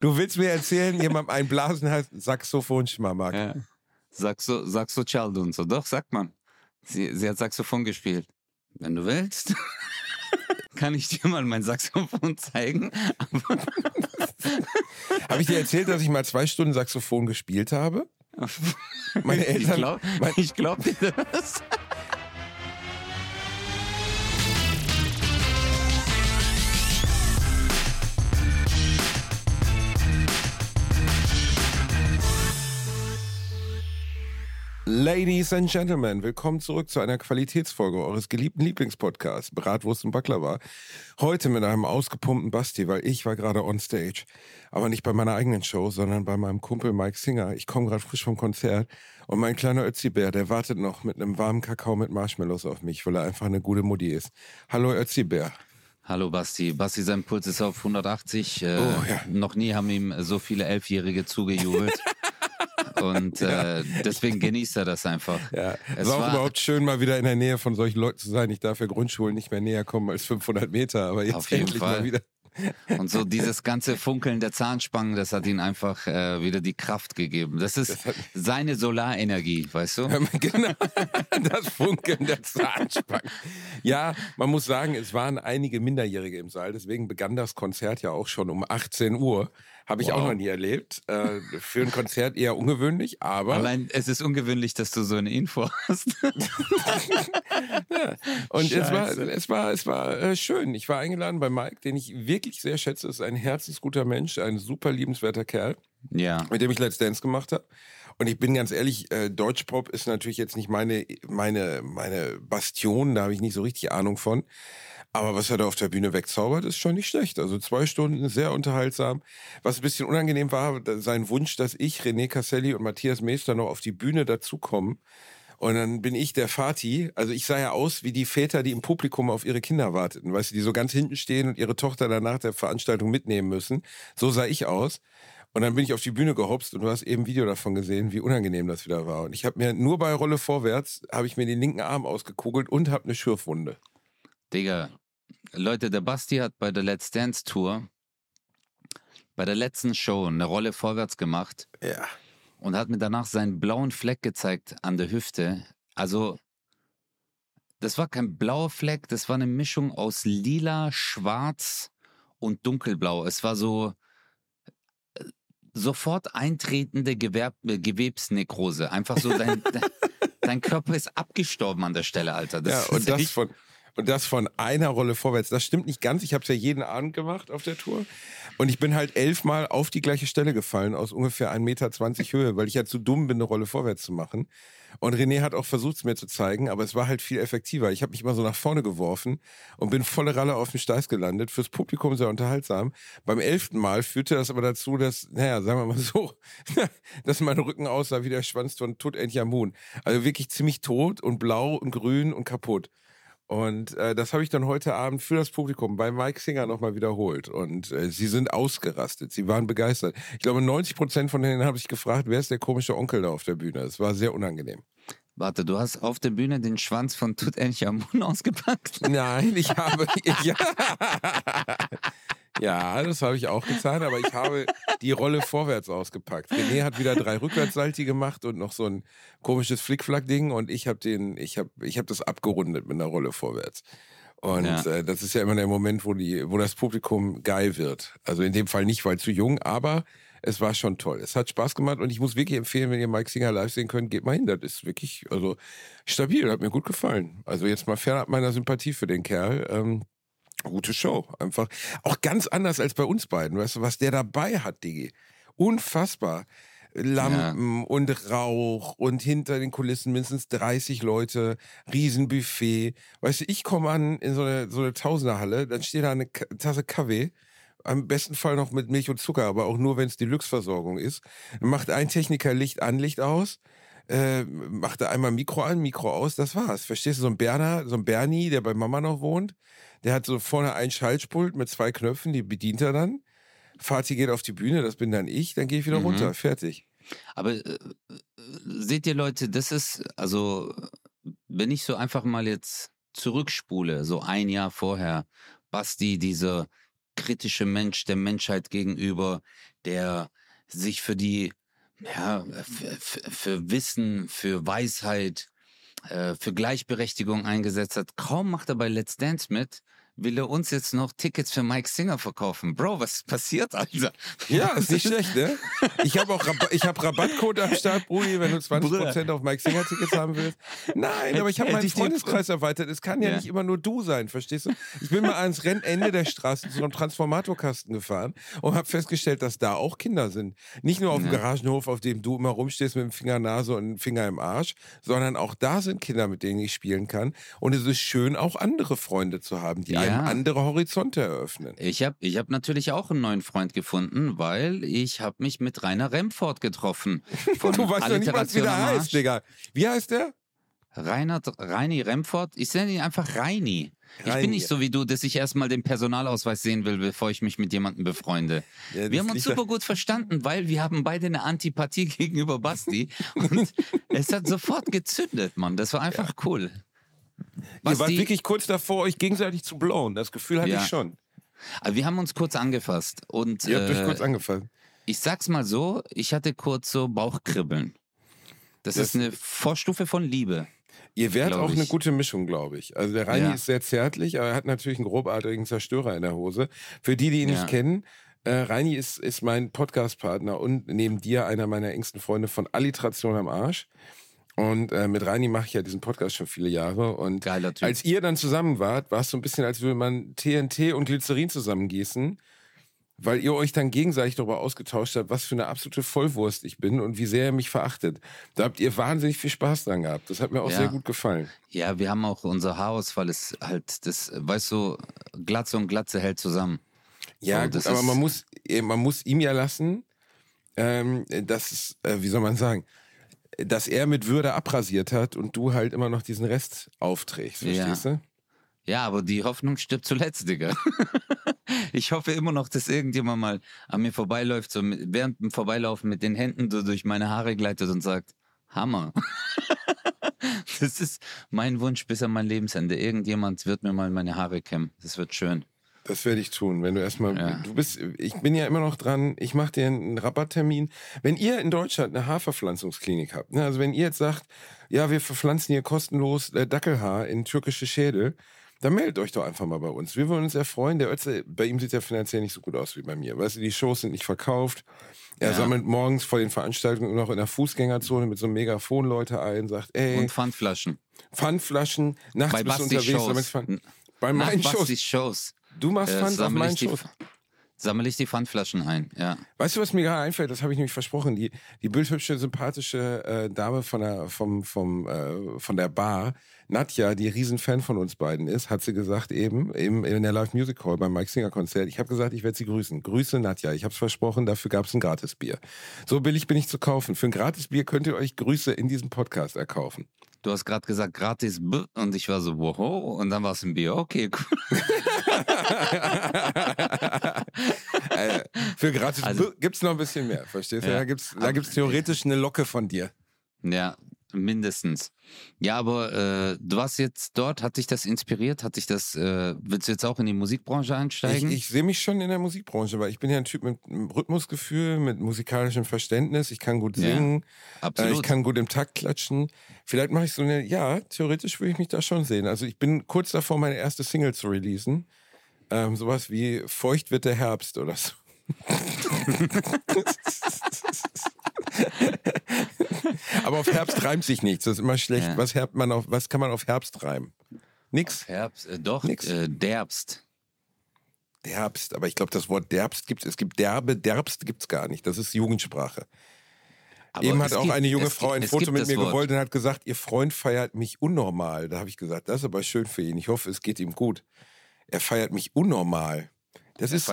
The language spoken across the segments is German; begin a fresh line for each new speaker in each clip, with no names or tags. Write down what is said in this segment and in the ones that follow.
Du willst mir erzählen, jemand ein Blasen heißt Saxophon-Schmamak.
Ja. Saxo, Saxo Cialdo und so. Doch, sagt man. Sie, sie hat Saxophon gespielt. Wenn du willst, kann ich dir mal mein Saxophon zeigen.
Habe ich dir erzählt, dass ich mal zwei Stunden Saxophon gespielt habe? Meine Eltern.
Ich glaube glaub dir das.
Ladies and Gentlemen, willkommen zurück zu einer Qualitätsfolge eures geliebten Lieblingspodcasts, Bratwurst und Baklava. Heute mit einem ausgepumpten Basti, weil ich war gerade on stage. Aber nicht bei meiner eigenen Show, sondern bei meinem Kumpel Mike Singer. Ich komme gerade frisch vom Konzert und mein kleiner Ötzi-Bär, der wartet noch mit einem warmen Kakao mit Marshmallows auf mich, weil er einfach eine gute Mutti ist. Hallo Ötzi-Bär.
Hallo Basti. Basti, sein Puls ist auf 180. Äh,
Oh, ja.
Noch nie haben ihm so viele Elfjährige zugejubelt. Und äh, deswegen genießt er das einfach.
Ja,
Es
war auch
war-
überhaupt schön, mal wieder in der Nähe von solchen Leuten zu sein. Ich darf ja Grundschulen nicht mehr näher kommen als 500 Meter, aber jetzt
Auf jeden
endlich
Fall.
mal wieder.
Und so dieses ganze Funkeln der Zahnspangen, das hat ihm einfach äh, wieder die Kraft gegeben. Das ist seine Solarenergie, weißt du?
genau, das Funkeln der Zahnspangen. Ja, man muss sagen, es waren einige Minderjährige im Saal, deswegen begann das Konzert ja auch schon um 18 Uhr. Habe ich
Wow.
auch noch nie erlebt. Äh, für ein Konzert eher ungewöhnlich, aber
Allein es ist ungewöhnlich, dass du so eine Info hast.
Und es war, es war, es war äh, schön. Ich war eingeladen bei Mike, den ich wirklich sehr schätze. Ist ein herzensguter Mensch, ein super liebenswerter Kerl,
ja.
mit dem ich Let's Dance gemacht habe. Und ich bin ganz ehrlich, äh, Deutschpop ist natürlich jetzt nicht meine, meine, meine Bastion, da habe ich nicht so richtig Ahnung von. Aber was er da auf der Bühne wegzaubert, ist schon nicht schlecht. Also zwei Stunden, sehr unterhaltsam. Was ein bisschen unangenehm war, sein Wunsch, dass ich, René Casselli und Matthias Meester noch auf die Bühne dazukommen. Und dann bin ich der Vati. Also ich sah ja aus wie die Väter, die im Publikum auf ihre Kinder warteten. Weißt du, die so ganz hinten stehen und ihre Tochter danach der Veranstaltung mitnehmen müssen. So sah ich aus. Und dann bin ich auf die Bühne gehopst und du hast eben ein Video davon gesehen, wie unangenehm das wieder war. Und ich habe mir nur bei Rolle vorwärts, habe ich mir den linken Arm ausgekugelt und habe eine Schürfwunde.
Digga, Leute, der Basti hat bei der Let's Dance Tour bei der letzten Show eine Rolle vorwärts gemacht
Ja.
und hat mir danach seinen blauen Fleck gezeigt an der Hüfte. Also, das war kein blauer Fleck, das war eine Mischung aus lila, schwarz und dunkelblau. Es war so äh, sofort eintretende Gewerb äh, Gewebsnekrose. Einfach so, dein, dein, dein Körper ist abgestorben an der Stelle, Alter.
ja,
ist
und das von und das von einer Rolle vorwärts. Das stimmt nicht ganz. Ich habe es ja jeden Abend gemacht auf der Tour. Und ich bin halt elfmal auf die gleiche Stelle gefallen, aus ungefähr 1,20 Meter Höhe, weil ich ja zu dumm bin, eine Rolle vorwärts zu machen. Und René hat auch versucht, es mir zu zeigen, aber es war halt viel effektiver. Ich habe mich immer so nach vorne geworfen und bin volle Ralle auf dem Steiß gelandet. Fürs Publikum sehr unterhaltsam. Beim elften Mal führte das aber dazu, dass, naja, sagen wir mal so, dass mein Rücken aussah wie der Schwanz von Tutanchamun. Also wirklich ziemlich tot und blau und grün und kaputt. Und äh, das habe ich dann heute Abend für das Publikum bei Mike Singer nochmal wiederholt. Und äh, sie sind ausgerastet. Sie waren begeistert. Ich glaube, 90 Prozent von denen habe ich gefragt, wer ist der komische Onkel da auf der Bühne? Es war sehr unangenehm.
Warte, du hast auf der Bühne den Schwanz von Tutanchamun ausgepackt?
Nein, ich habe. Ja, ja das habe ich auch getan, aber ich habe die Rolle vorwärts ausgepackt. René hat wieder drei Rückwärtssalti gemacht und noch so ein komisches Flickflack-Ding und ich habe den, ich habe, ich habe das abgerundet mit einer Rolle vorwärts. Und
Ja.
äh, das ist ja immer der Moment, wo die, wo das Publikum geil wird. Also in dem Fall nicht, weil zu jung, aber es war schon toll. Es hat Spaß gemacht und ich muss wirklich empfehlen, wenn ihr Mike Singer live sehen könnt, geht mal hin. Das ist wirklich, also stabil, hat mir gut gefallen. Also jetzt mal fernab meiner Sympathie für den Kerl. Ähm, gute Show. Einfach auch ganz anders als bei uns beiden. Weißt du, was der dabei hat, Digi? Unfassbar. Lampen und Rauch und hinter den Kulissen mindestens 30 Leute, Riesenbuffet. Weißt du, ich komme an in so eine, so eine Tausenderhalle, dann steht da eine Ka- Tasse Kaffee, am besten Fall noch mit Milch und Zucker, aber auch nur, wenn es Deluxe-Versorgung ist. Dann macht ein Techniker Licht an, Licht aus, äh, macht er einmal Mikro an, Mikro aus, das war's. Verstehst du, so ein Berner, so ein Bernie, der bei Mama noch wohnt, der hat so vorne ein Schaltpult mit zwei Knöpfen, die bedient er dann. Fati geht auf die Bühne, das bin dann ich, dann gehe ich wieder
Mhm.
runter, fertig.
Aber äh, seht ihr Leute, das ist, also, wenn ich so einfach mal jetzt zurückspule, so ein Jahr vorher, Basti, diese kritische Mensch der Menschheit gegenüber, der sich für die, ja, für, für Wissen, für Weisheit, äh, für Gleichberechtigung eingesetzt hat. Kaum macht er bei Let's Dance mit, will er uns jetzt noch Tickets für Mike Singer verkaufen. Bro, was ist passiert, Alter?
Ja, ist nicht schlecht, ne? Ich habe auch Rab ich hab Rabattcode am Start, Brudi, wenn du 20% Bruder. auf Mike Singer Tickets haben willst. Nein, aber ich habe meinen Freundeskreis erweitert. Es kann ja, ja, nicht immer nur du sein, verstehst du? Ich bin mal ans Rennende der Straße zu einem Transformatorkasten gefahren und habe festgestellt, dass da auch Kinder sind. Nicht nur auf dem Garagenhof, auf dem du immer rumstehst mit dem Finger Nase und dem Finger im Arsch, sondern auch da sind Kinder, mit denen ich spielen kann. Und es ist schön, auch andere Freunde zu haben, die ja einem andere Horizonte eröffnen.
Ich habe ich hab natürlich auch einen neuen Freund gefunden, weil ich habe mich mit Rainer Remford getroffen.
du weißt doch nicht, was wieder heißt, Digga. Wie heißt der?
Rainer, Reini Remford. Ich nenne ihn einfach Reini. Ich bin nicht so wie du, dass ich erstmal den Personalausweis sehen will, bevor ich mich mit jemandem befreunde. Ja, wir haben uns super gut verstanden, weil wir haben beide eine Antipathie gegenüber Basti. und es hat sofort gezündet, Mann. Das war einfach ja. cool.
Ihr wart wirklich kurz davor, euch gegenseitig zu blowen. Das Gefühl hatte ja. ich schon.
Also wir haben uns kurz angefasst. Und,
Ihr habt äh, euch kurz angefasst.
Ich sag's mal so, ich hatte kurz so Bauchkribbeln. Das, das ist eine Vorstufe von Liebe.
Ihr wärt auch eine gute Mischung, glaube ich. Also der Reini ja. ist sehr zärtlich, aber er hat natürlich einen grobartigen Zerstörer in der Hose. Für die, die ihn ja. nicht kennen, äh, Reini ist, ist mein Podcast-Partner und neben dir einer meiner engsten Freunde von Alliteration am Arsch. Und äh, mit Reini mache ich ja diesen Podcast schon viele Jahre. Und
Geiler typ.
als ihr dann zusammen wart, war es so ein bisschen, als würde man TNT und Glycerin zusammengießen, weil ihr euch dann gegenseitig darüber ausgetauscht habt, was für eine absolute Vollwurst ich bin und wie sehr ihr mich verachtet. Da habt ihr wahnsinnig viel Spaß dran gehabt. Das hat mir auch ja. sehr gut gefallen.
Ja, wir haben auch unser Haarausfall ist halt das, weißt du, Glatze und Glatze hält zusammen.
Ja, so, gut, aber man muss, man muss ihm ja lassen, ähm, das ist, äh, wie soll man sagen, dass er mit Würde abrasiert hat und du halt immer noch diesen Rest aufträgst, verstehst ja. du?
Ja, aber die Hoffnung stirbt zuletzt, Digga. ich hoffe immer noch, dass irgendjemand mal an mir vorbeiläuft, so mit, während dem Vorbeilaufen mit den Händen so durch meine Haare gleitet und sagt, Hammer. das ist mein Wunsch bis an mein Lebensende. Irgendjemand wird mir mal meine Haare kämmen. Das wird schön.
Das werde ich tun, wenn du erstmal, ja. du bist, ich bin ja immer noch dran, ich mache dir einen Rabatttermin. Wenn ihr in Deutschland eine Haarverpflanzungsklinik habt, ne, also wenn ihr jetzt sagt, ja, wir verpflanzen hier kostenlos äh, Dackelhaar in türkische Schädel, dann meldet euch doch einfach mal bei uns. Wir würden uns sehr freuen. Der Ötze, bei ihm sieht ja finanziell nicht so gut aus wie bei mir. Weißt du, die Shows sind nicht verkauft. Er ja. sammelt morgens vor den Veranstaltungen noch in der Fußgängerzone mit so einem Megafon Leute ein, sagt, ey.
Und Pfandflaschen.
Pfandflaschen, nachts bei bist du unterwegs.
Shows. Bei meinen Shows. Shows.
Du machst äh, Pfand auf meinen Schoß.
Sammle ich die Pfandflaschen ein, ja.
Weißt du, was mir gerade einfällt? Das habe ich nämlich versprochen. Die, die bildhübsche, sympathische äh, Dame von der, vom, vom, äh, von der Bar, Nadja, die Riesenfan von uns beiden ist, hat sie gesagt eben, eben in der Live Music Hall beim Mike Singer Konzert. Ich habe gesagt, ich werde sie grüßen. Grüße Nadja. Ich habe es versprochen, dafür gab es ein Gratisbier. So billig bin ich zu kaufen. Für ein Gratisbier könnt ihr euch Grüße in diesem Podcast erkaufen.
Du hast gerade gesagt, gratis B und ich war so, wow, und dann war es ein Bier. Okay, cool.
äh, für gratis also, gibt es noch ein bisschen mehr, verstehst du? Ja. Da gibt es da gibt's theoretisch eine Locke von dir.
Ja, mindestens. Ja, aber äh, du warst jetzt dort, hat dich das inspiriert? Hat dich das, äh, willst du jetzt auch in die Musikbranche einsteigen?
Ich, ich sehe mich schon in der Musikbranche, weil ich bin ja ein Typ mit Rhythmusgefühl, mit musikalischem Verständnis. Ich kann gut singen, ja, äh, ich kann gut im Takt klatschen. Vielleicht mache ich so eine, ja, theoretisch würde ich mich da schon sehen. Also ich bin kurz davor, meine erste Single zu releasen. Ähm, sowas wie Feucht wird der Herbst oder so. Aber auf Herbst reimt sich nichts. Das ist immer schlecht. Ja. Was, man auf, was kann man auf Herbst reimen? Nix.
Herbst, äh, doch, Nix. Äh, Derbst.
Derbst, aber ich glaube, das Wort Derbst gibt es. Es gibt Derbe, Derbst gibt es gar nicht. Das ist Jugendsprache. Aber Eben hat auch gibt, eine junge Frau ein Foto mit mir Wort. gewollt und hat gesagt, ihr Freund feiert mich unnormal. Da habe ich gesagt, das ist aber schön für ihn. Ich hoffe, es geht ihm gut. Er feiert mich unnormal. Das er ist,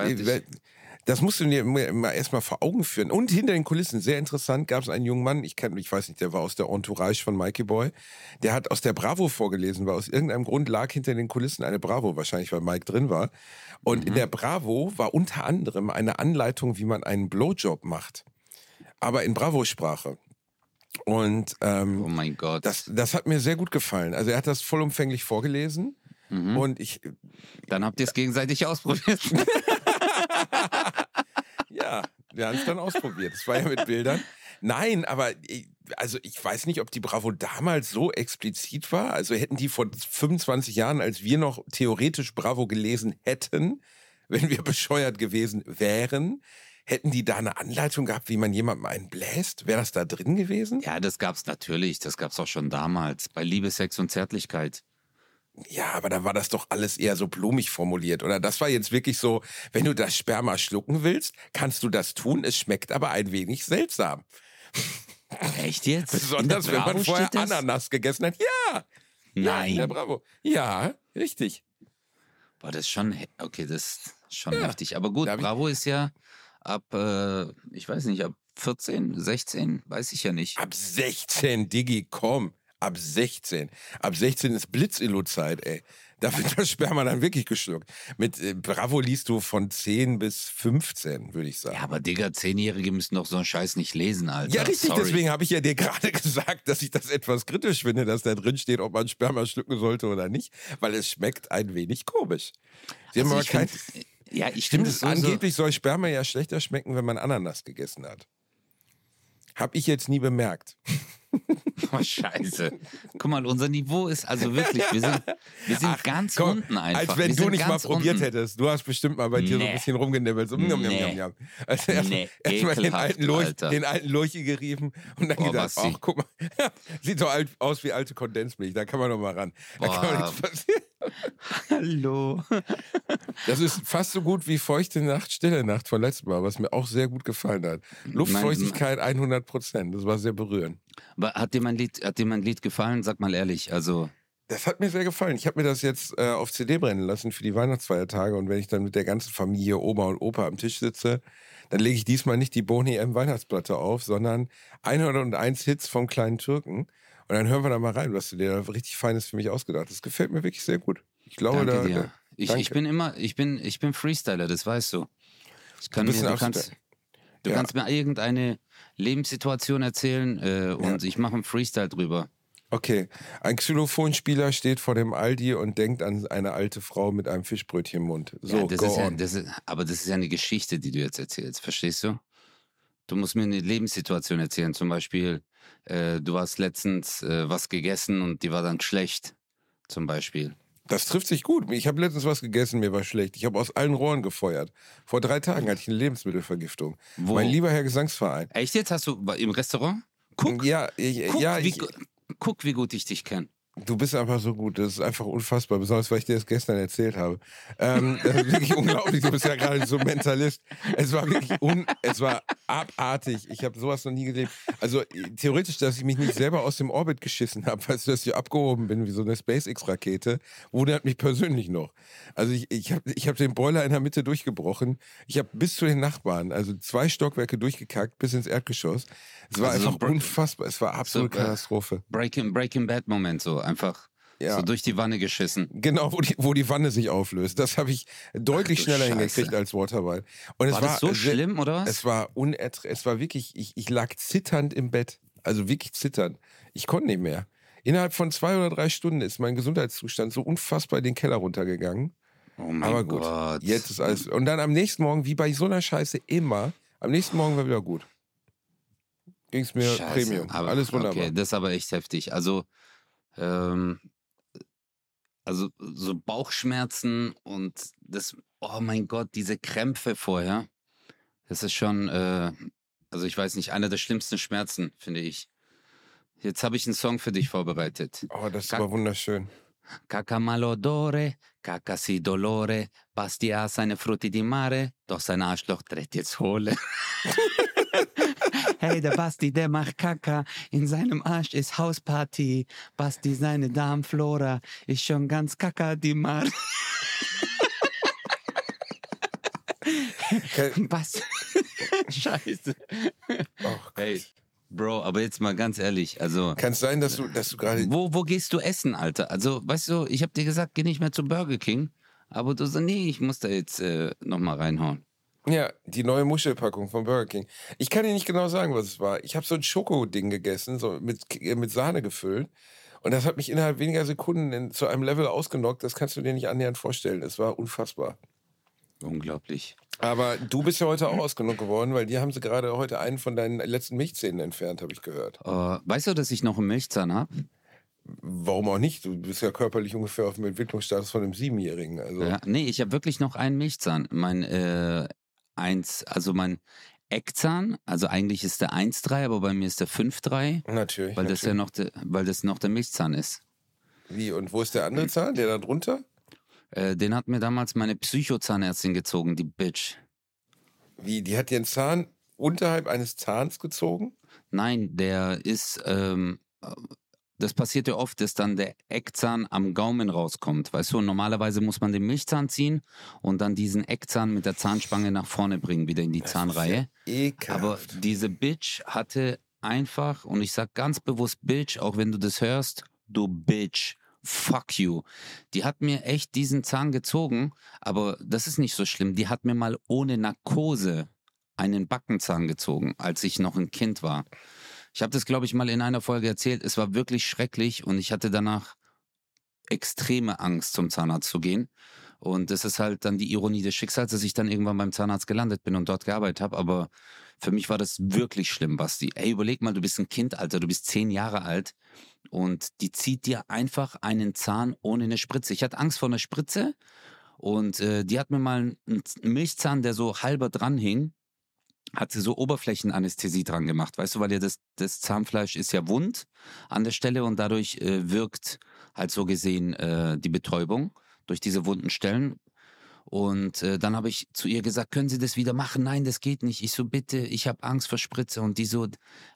das musst du dir mal erstmal vor Augen führen. Und hinter den Kulissen, sehr interessant, gab es einen jungen Mann, ich kenne, ich weiß nicht, der war aus der Entourage von Mikey Boy, der hat aus der Bravo vorgelesen, weil aus irgendeinem Grund lag hinter den Kulissen eine Bravo, wahrscheinlich weil Mike drin war. Und mhm. in der Bravo war unter anderem eine Anleitung, wie man einen Blowjob macht. Aber in Bravo-Sprache. Und ähm,
oh mein Gott.
Das, das hat mir sehr gut gefallen. Also er hat das vollumfänglich vorgelesen. Mhm. Und ich.
Dann habt ihr es gegenseitig ausprobiert.
Ja, wir haben es dann ausprobiert. Das war ja mit Bildern. Nein, aber ich, also ich weiß nicht, ob die Bravo damals so explizit war. Also hätten die vor 25 Jahren, als wir noch theoretisch Bravo gelesen hätten, wenn wir bescheuert gewesen wären, hätten die da eine Anleitung gehabt, wie man jemandem einen bläst? Wäre das da drin gewesen?
Ja, das gab's natürlich. Das gab's auch schon damals. Bei Liebe, Sex und Zärtlichkeit.
Ja, aber da war das doch alles eher so blumig formuliert. Oder das war jetzt wirklich so, wenn du das Sperma schlucken willst, kannst du das tun. Es schmeckt aber ein wenig seltsam.
Echt jetzt?
Besonders wenn man vorher Ananas gegessen hat. Ja.
Nein.
Ja, Bravo. Ja, richtig.
Boah, das ist schon, okay, das ist schon ja. heftig. Aber gut, Bravo ist ja ab, äh, ich weiß nicht, ab 14, 16, weiß ich ja nicht.
Ab 16, Digi, komm ab 16. Ab 16 ist Blitzillo-Zeit, ey. Da wird das Sperma dann wirklich geschluckt. Mit äh, Bravo liest du von 10 bis 15, würde ich sagen.
Ja, aber Digga, Zehnjährige müssen doch so einen Scheiß nicht lesen, Alter.
Ja, richtig, Sorry. deswegen habe ich ja dir gerade gesagt, dass ich das etwas kritisch finde, dass da drin steht, ob man Sperma schlucken sollte oder nicht, weil es schmeckt ein wenig komisch. Sie also haben aber kein. Find,
ja, ich finde es
Angeblich soll Sperma ja schlechter schmecken, wenn man Ananas gegessen hat. Hab ich jetzt nie bemerkt.
Oh, scheiße. Guck mal, unser Niveau ist also wirklich, wir sind, wir sind Ach, ganz komm, unten einfach.
Als wenn wir du nicht mal probiert unten. hättest. Du hast bestimmt mal bei dir nee. so ein bisschen rumgenibbelt. So, nee. njam, njam, njam. Also erst, nee. erst mal den alten, Lurch, den alten Lurchi gerieben und dann Boah, gedacht, ach, guck mal, sieht so alt aus wie alte Kondensmilch, da kann man noch mal ran. Da Boah. kann man nichts passieren.
Hallo.
Das ist fast so gut wie Feuchte Nacht, Stille Nacht von letztem Mal, was mir auch sehr gut gefallen hat. Luftfeuchtigkeit 100 Prozent, das war sehr berührend.
Hat dir mein Lied, hat dir mein Lied gefallen? Sag mal ehrlich, also...
Das hat mir sehr gefallen. Ich habe mir das jetzt äh, auf CD brennen lassen für die Weihnachtsfeiertage und wenn ich dann mit der ganzen Familie, Oma und Opa am Tisch sitze, dann lege ich diesmal nicht die Boni M Weihnachtsplatte auf, sondern 101 Hits vom kleinen Türken. Und dann hören wir da mal rein, was du dir da richtig Feines für mich ausgedacht hast. Das gefällt mir wirklich sehr gut. Ich glaube,
danke
da.
Dir. Da, ich, ich bin immer, ich bin, ich bin Freestyler, das weißt du. Ich kann
du,
mir, du kannst, du ja. kannst mir irgendeine Lebenssituation erzählen äh, und ja. ich mache einen Freestyle drüber.
Okay, ein Xylophonspieler steht vor dem Aldi und denkt an eine alte Frau mit einem Fischbrötchen im Mund. So,
ja, das ist ja, das ist, aber das ist ja eine Geschichte, die du jetzt erzählst, verstehst du? Du musst mir eine Lebenssituation erzählen, zum Beispiel, äh, du hast letztens äh, was gegessen und die war dann schlecht, zum Beispiel.
Das trifft sich gut. Ich habe letztens was gegessen, mir war schlecht. Ich habe aus allen Rohren gefeuert. Vor drei Tagen hatte ich eine Lebensmittelvergiftung. Wo? Mein lieber Herr Gesangsverein.
Echt jetzt? Hast du im Restaurant? Guck,
ja, ich,
guck,
ja,
wie, guck, wie gut ich dich kenne.
Du bist einfach so gut. Das ist einfach unfassbar. Besonders, weil ich dir das gestern erzählt habe. Ähm, das ist wirklich unglaublich. Du bist ja gerade so Mentalist. Es war wirklich un es war abartig. Ich habe sowas noch nie gelebt. Also theoretisch, dass ich mich nicht selber aus dem Orbit geschissen habe, weil dass ich abgehoben bin wie so eine SpaceX-Rakete, wundert mich persönlich noch. Also ich, ich habe ich hab den Boiler in der Mitte durchgebrochen. Ich habe bis zu den Nachbarn, also zwei Stockwerke durchgekackt bis ins Erdgeschoss. Es war also einfach so unfassbar. Es war absolute so, äh, Katastrophe.
Breaking, Breaking Bad Moment so einfach. Ja. So durch die Wanne geschissen.
Genau, wo die, wo die Wanne sich auflöst. Das habe ich deutlich Ach, schneller Scheiße. hingekriegt als Waterball. Und es
war,
war
das so schlimm, oder was?
Es war unerträglich. Es war wirklich, ich, ich lag zitternd im Bett. Also wirklich zitternd. Ich konnte nicht mehr. Innerhalb von zwei oder drei Stunden ist mein Gesundheitszustand so unfassbar in den Keller runtergegangen.
Oh mein Aber gut, Gott.
jetzt ist alles. Und dann am nächsten Morgen, wie bei so einer Scheiße immer, am nächsten Morgen war wieder gut. Ging es mir Scheiße, Premium. Aber, alles wunderbar. Okay,
das ist aber echt heftig. Also, ähm, also so Bauchschmerzen und das, oh mein Gott, diese Krämpfe vorher, das ist schon, äh, also ich weiß nicht, einer der schlimmsten Schmerzen, finde ich. Jetzt habe ich einen Song für dich vorbereitet.
Oh, das war wunderschön.
Caca malodore, caca si dolore, Bastia seine Frutti di mare, doch sein Arschloch dreht jetzt Hohle. hey, der Basti, der macht Kaka. In seinem Arsch ist Hausparty. Basti, seine Darmflora ist schon ganz Kaka, die Mar. Was? Scheiße. Oh hey, Bro, aber jetzt mal ganz ehrlich, also.
Kann es sein, dass du, dass du gerade.
Wo, wo gehst du essen, Alter? Also, weißt du, ich hab dir gesagt, geh nicht mehr zum Burger King. Aber du so, nee, ich muss da jetzt äh, nochmal reinhauen.
Ja, die neue Muschelpackung von Burger King. Ich kann dir nicht genau sagen, was es war. Ich habe so ein Schokoding gegessen, so mit, äh, mit Sahne gefüllt. Und das hat mich innerhalb weniger Sekunden in, zu einem Level ausgenockt, das kannst du dir nicht annähernd vorstellen. Es war unfassbar.
Unglaublich.
Aber du bist ja heute auch ausgenommen geworden, weil die haben sie gerade heute einen von deinen letzten Milchzähnen entfernt, habe ich gehört.
Äh, weißt du, dass ich noch einen Milchzahn habe?
Warum auch nicht? Du bist ja körperlich ungefähr auf dem Entwicklungsstatus von einem Siebenjährigen. Also.
Ja, nee, ich habe wirklich noch einen Milchzahn. Mein äh, eins, also mein Eckzahn, also eigentlich ist der 1,3, aber bei mir ist der 5,3.
Natürlich.
Weil
natürlich.
das ja noch de, weil das noch der Milchzahn ist.
Wie, und wo ist der andere Zahn? Der da drunter?
Äh, den hat mir damals meine Psychozahnärztin gezogen, die Bitch.
Wie, die hat einen Zahn unterhalb eines Zahns gezogen?
Nein, der ist, ähm, das passiert ja oft, dass dann der Eckzahn am Gaumen rauskommt. Weißt du, und normalerweise muss man den Milchzahn ziehen und dann diesen Eckzahn mit der Zahnspange nach vorne bringen, wieder in die Zahnreihe.
Ekelhaft.
Aber diese Bitch hatte einfach, und ich sag ganz bewusst Bitch, auch wenn du das hörst, du Bitch. Fuck you. Die hat mir echt diesen Zahn gezogen, aber das ist nicht so schlimm. Die hat mir mal ohne Narkose einen Backenzahn gezogen, als ich noch ein Kind war. Ich habe das, glaube ich, mal in einer Folge erzählt. Es war wirklich schrecklich und ich hatte danach extreme Angst, zum Zahnarzt zu gehen. Und das ist halt dann die Ironie des Schicksals, dass ich dann irgendwann beim Zahnarzt gelandet bin und dort gearbeitet habe. Aber für mich war das wirklich schlimm, Basti. Ey, überleg mal, du bist ein Kind, Alter, du bist zehn Jahre alt und die zieht dir einfach einen Zahn ohne eine Spritze. Ich hatte Angst vor einer Spritze und äh, die hat mir mal einen Milchzahn, der so halber dran hing, hat sie so Oberflächenanästhesie dran gemacht, weißt du, weil ja das, das Zahnfleisch ist ja wund an der Stelle und dadurch äh, wirkt halt so gesehen äh, die Betäubung durch diese wunden Stellen. Und äh, dann habe ich zu ihr gesagt, können Sie das wieder machen? Nein, das geht nicht. Ich so, bitte, ich habe Angst vor Spritze. Und die so,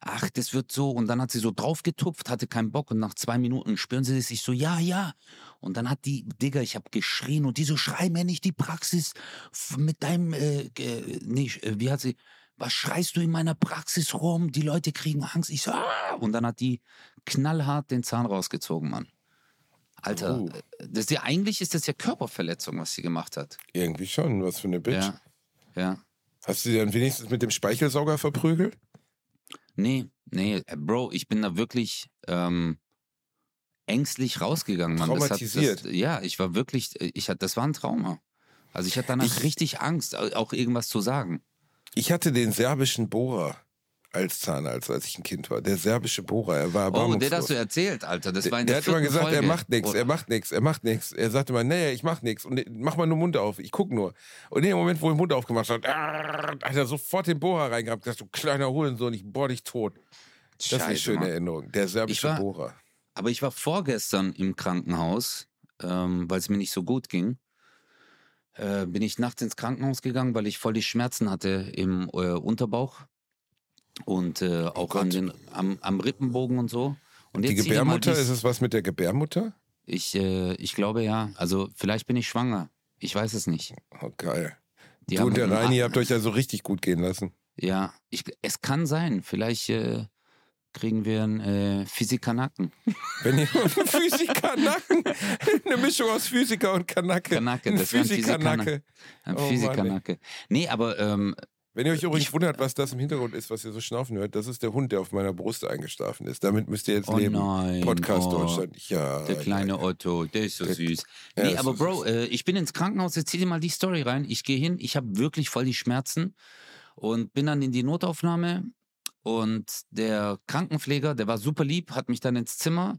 ach, das wird so. Und dann hat sie so draufgetupft, hatte keinen Bock. Und nach zwei Minuten spüren Sie das? Ich so, ja, ja. Und dann hat die, Digga, ich habe geschrien. Und die so, schrei mir nicht die Praxis mit deinem, äh, äh, nee, wie hat sie, was schreist du in meiner Praxis rum? Die Leute kriegen Angst. Ich so, ah! Und dann hat die knallhart den Zahn rausgezogen, Mann. Alter,
Oh.
das ist ja, eigentlich ist das ja Körperverletzung, was sie gemacht hat.
Irgendwie schon, was für eine Bitch.
Ja. Ja.
Hast du sie dann wenigstens mit dem Speichelsauger verprügelt?
Nee, nee, äh, Bro, ich bin da wirklich ähm, ängstlich rausgegangen, Mann. Das hat,
Traumatisiert.
Das, ja, ich war wirklich, äh, ich hatte, das war ein Trauma. Also ich hatte danach
Ich-
richtig Angst, au- auch irgendwas zu sagen.
Ich hatte den serbischen Bohrer als Zahnarzt, als ich ein Kind war. Der serbische Bohrer, er war
Oh, der hast du erzählt, Alter. Das war in
der
der
hat immer gesagt,
Folge.
er macht nichts, er macht nichts, er macht nichts. Er sagte immer, nee, ich mach nichts. Und mach mal nur Mund auf, ich guck nur. Und in dem Moment, wo er den Mund aufgemacht hat, hat er sofort den Bohrer reingehabt. Gesagt, du kleiner Hurensohn, ich bohr dich tot. Das ist eine
Scheiße,
schöne
Mann.
Erinnerung. Der serbische
war-
Bohrer.
Aber ich war vorgestern im Krankenhaus, ähm, weil es mir nicht so gut ging. Äh, bin ich nachts ins Krankenhaus gegangen, weil ich voll die Schmerzen hatte im äh, Unterbauch und äh, auch an
Gott.
den, am, am Rippenbogen und so. Und
Die Gebärmutter, ist es was mit der Gebärmutter?
Ich, äh, ich glaube ja. Also vielleicht bin ich schwanger. Ich weiß es nicht.
Oh, geil.
Die
du und der Reini habt euch also richtig gut gehen lassen.
Ja, ich, es kann sein. Vielleicht äh, kriegen wir einen äh, Physiker-Nacken.
Wenn ihr Physiker-Nacken, eine Mischung aus Physiker und Kanacke.
Kanacke, das wäre ein
Physiker-Nacke.
Ein
Oh
Physiker-Nacke. Nee, aber ähm,
Wenn ihr euch übrigens
Ich-
wundert, was das im Hintergrund ist, was ihr so schnaufen hört, das ist der Hund, der auf meiner Brust eingeschlafen ist. Damit müsst ihr jetzt
Oh
leben.
nein,
Podcast
oh.
Deutschland. Ja.
Der kleine
ja.
Otto, der ist so
Der-
süß.
Ja,
Nee, aber
so
Bro, äh, ich bin ins Krankenhaus, jetzt zieh dir mal die Story rein. Ich gehe hin, ich habe wirklich voll die Schmerzen und bin dann in die Notaufnahme und der Krankenpfleger, der war super lieb, hat mich dann ins Zimmer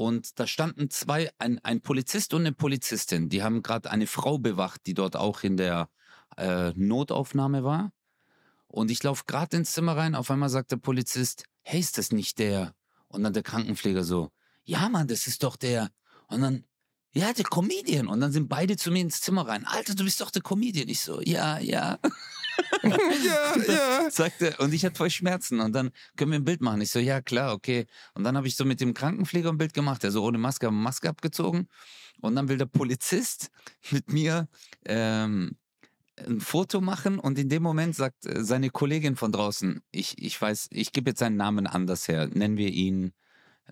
und da standen zwei, ein, ein Polizist und eine Polizistin. Die haben gerade eine Frau bewacht, die dort auch in der äh, Notaufnahme war. Und ich laufe gerade ins Zimmer rein, auf einmal sagt der Polizist, hey, ist das nicht der? Und dann der Krankenpfleger so, ja Mann, das ist doch der. Und dann, ja, der Comedian. Und dann sind beide zu mir ins Zimmer rein. Alter, du bist doch der Comedian. Ich so, ja, ja.
ja, ja.
Sagt er, und ich hatte voll Schmerzen. Und dann können wir ein Bild machen. Ich so, ja, klar, okay. Und dann habe ich so mit dem Krankenpfleger ein Bild gemacht. Der so ohne Maske, Maske abgezogen. Und dann will der Polizist mit mir ähm, ein Foto machen. Und in dem Moment sagt äh, seine Kollegin von draußen, ich, ich weiß, ich gebe jetzt seinen Namen anders her. Nennen wir ihn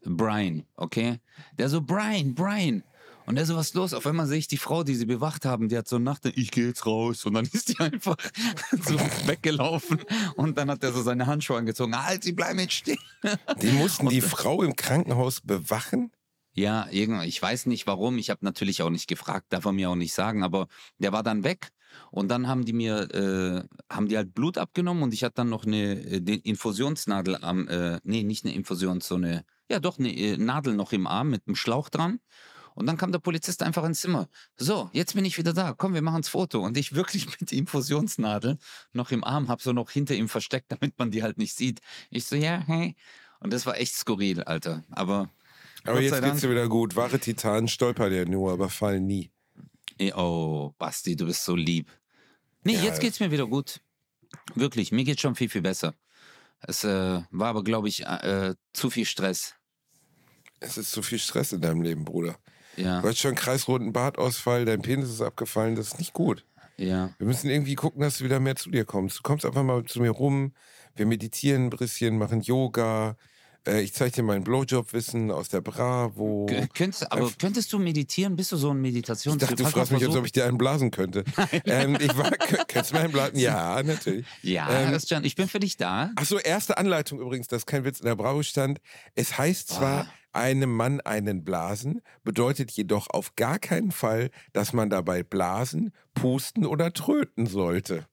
Brian, okay? Der so, Brian, Brian. Und was ist los? Auf einmal sehe ich die Frau, die sie bewacht haben, die hat so nach, ich gehe jetzt raus. Und dann ist die einfach so weggelaufen. Und dann hat er so seine Handschuhe angezogen. Halt, sie bleiben jetzt stehen.
Die mussten die Frau im Krankenhaus bewachen?
Ja, irgendwann, ich weiß nicht warum. Ich habe natürlich auch nicht gefragt, darf er mir auch nicht sagen. Aber der war dann weg. Und dann haben die mir, äh, haben die halt Blut abgenommen und ich hatte dann noch eine äh, den Infusionsnadel am, äh, nee, nicht eine Infusion, so eine, ja doch, eine äh, Nadel noch im Arm mit einem Schlauch dran. Und dann kam der Polizist einfach ins Zimmer. So, jetzt bin ich wieder da. Komm, wir machen's Foto. Und ich wirklich mit Infusionsnadel noch im Arm, hab so noch hinter ihm versteckt, damit man die halt nicht sieht. Ich so, ja, hey. Und das war echt skurril, Alter. Aber.
Aber jetzt geht's dir wieder gut. Wahre Titanen stolpern ja nur, aber fallen nie.
Oh, Basti, du bist so lieb. Nee,
Ja.
jetzt geht's mir wieder gut. Wirklich, mir geht's schon viel, viel besser. Es äh, war aber, glaube ich, äh, zu viel Stress.
Es ist zu viel Stress in deinem Leben, Bruder.
Ja,
Du hast schon einen kreisrunden Bartausfall, dein Penis ist abgefallen, das ist nicht gut.
ja.
Wir müssen irgendwie gucken, dass du wieder mehr zu dir kommst. Du kommst einfach mal zu mir rum, wir meditieren ein bisschen, machen Yoga. Äh, ich zeige dir mein Blowjob-Wissen aus der Bravo.
K- Könntest, aber könntest du meditieren? Bist du so ein
Ich
Meditations...
dachte, du fragst mich jetzt, ob ich dir einen blasen könnte. ähm, ich war, könntest du mir einen blasen? Ja, natürlich.
Ja,
Ähm,
Christian, ich bin für dich da.
Ach so, erste Anleitung übrigens, das ist kein Witz, in der Bravo stand. Es heißt zwar,
Ah.
einem Mann einen blasen, bedeutet jedoch auf gar keinen Fall, dass man dabei blasen, pusten oder tröten sollte.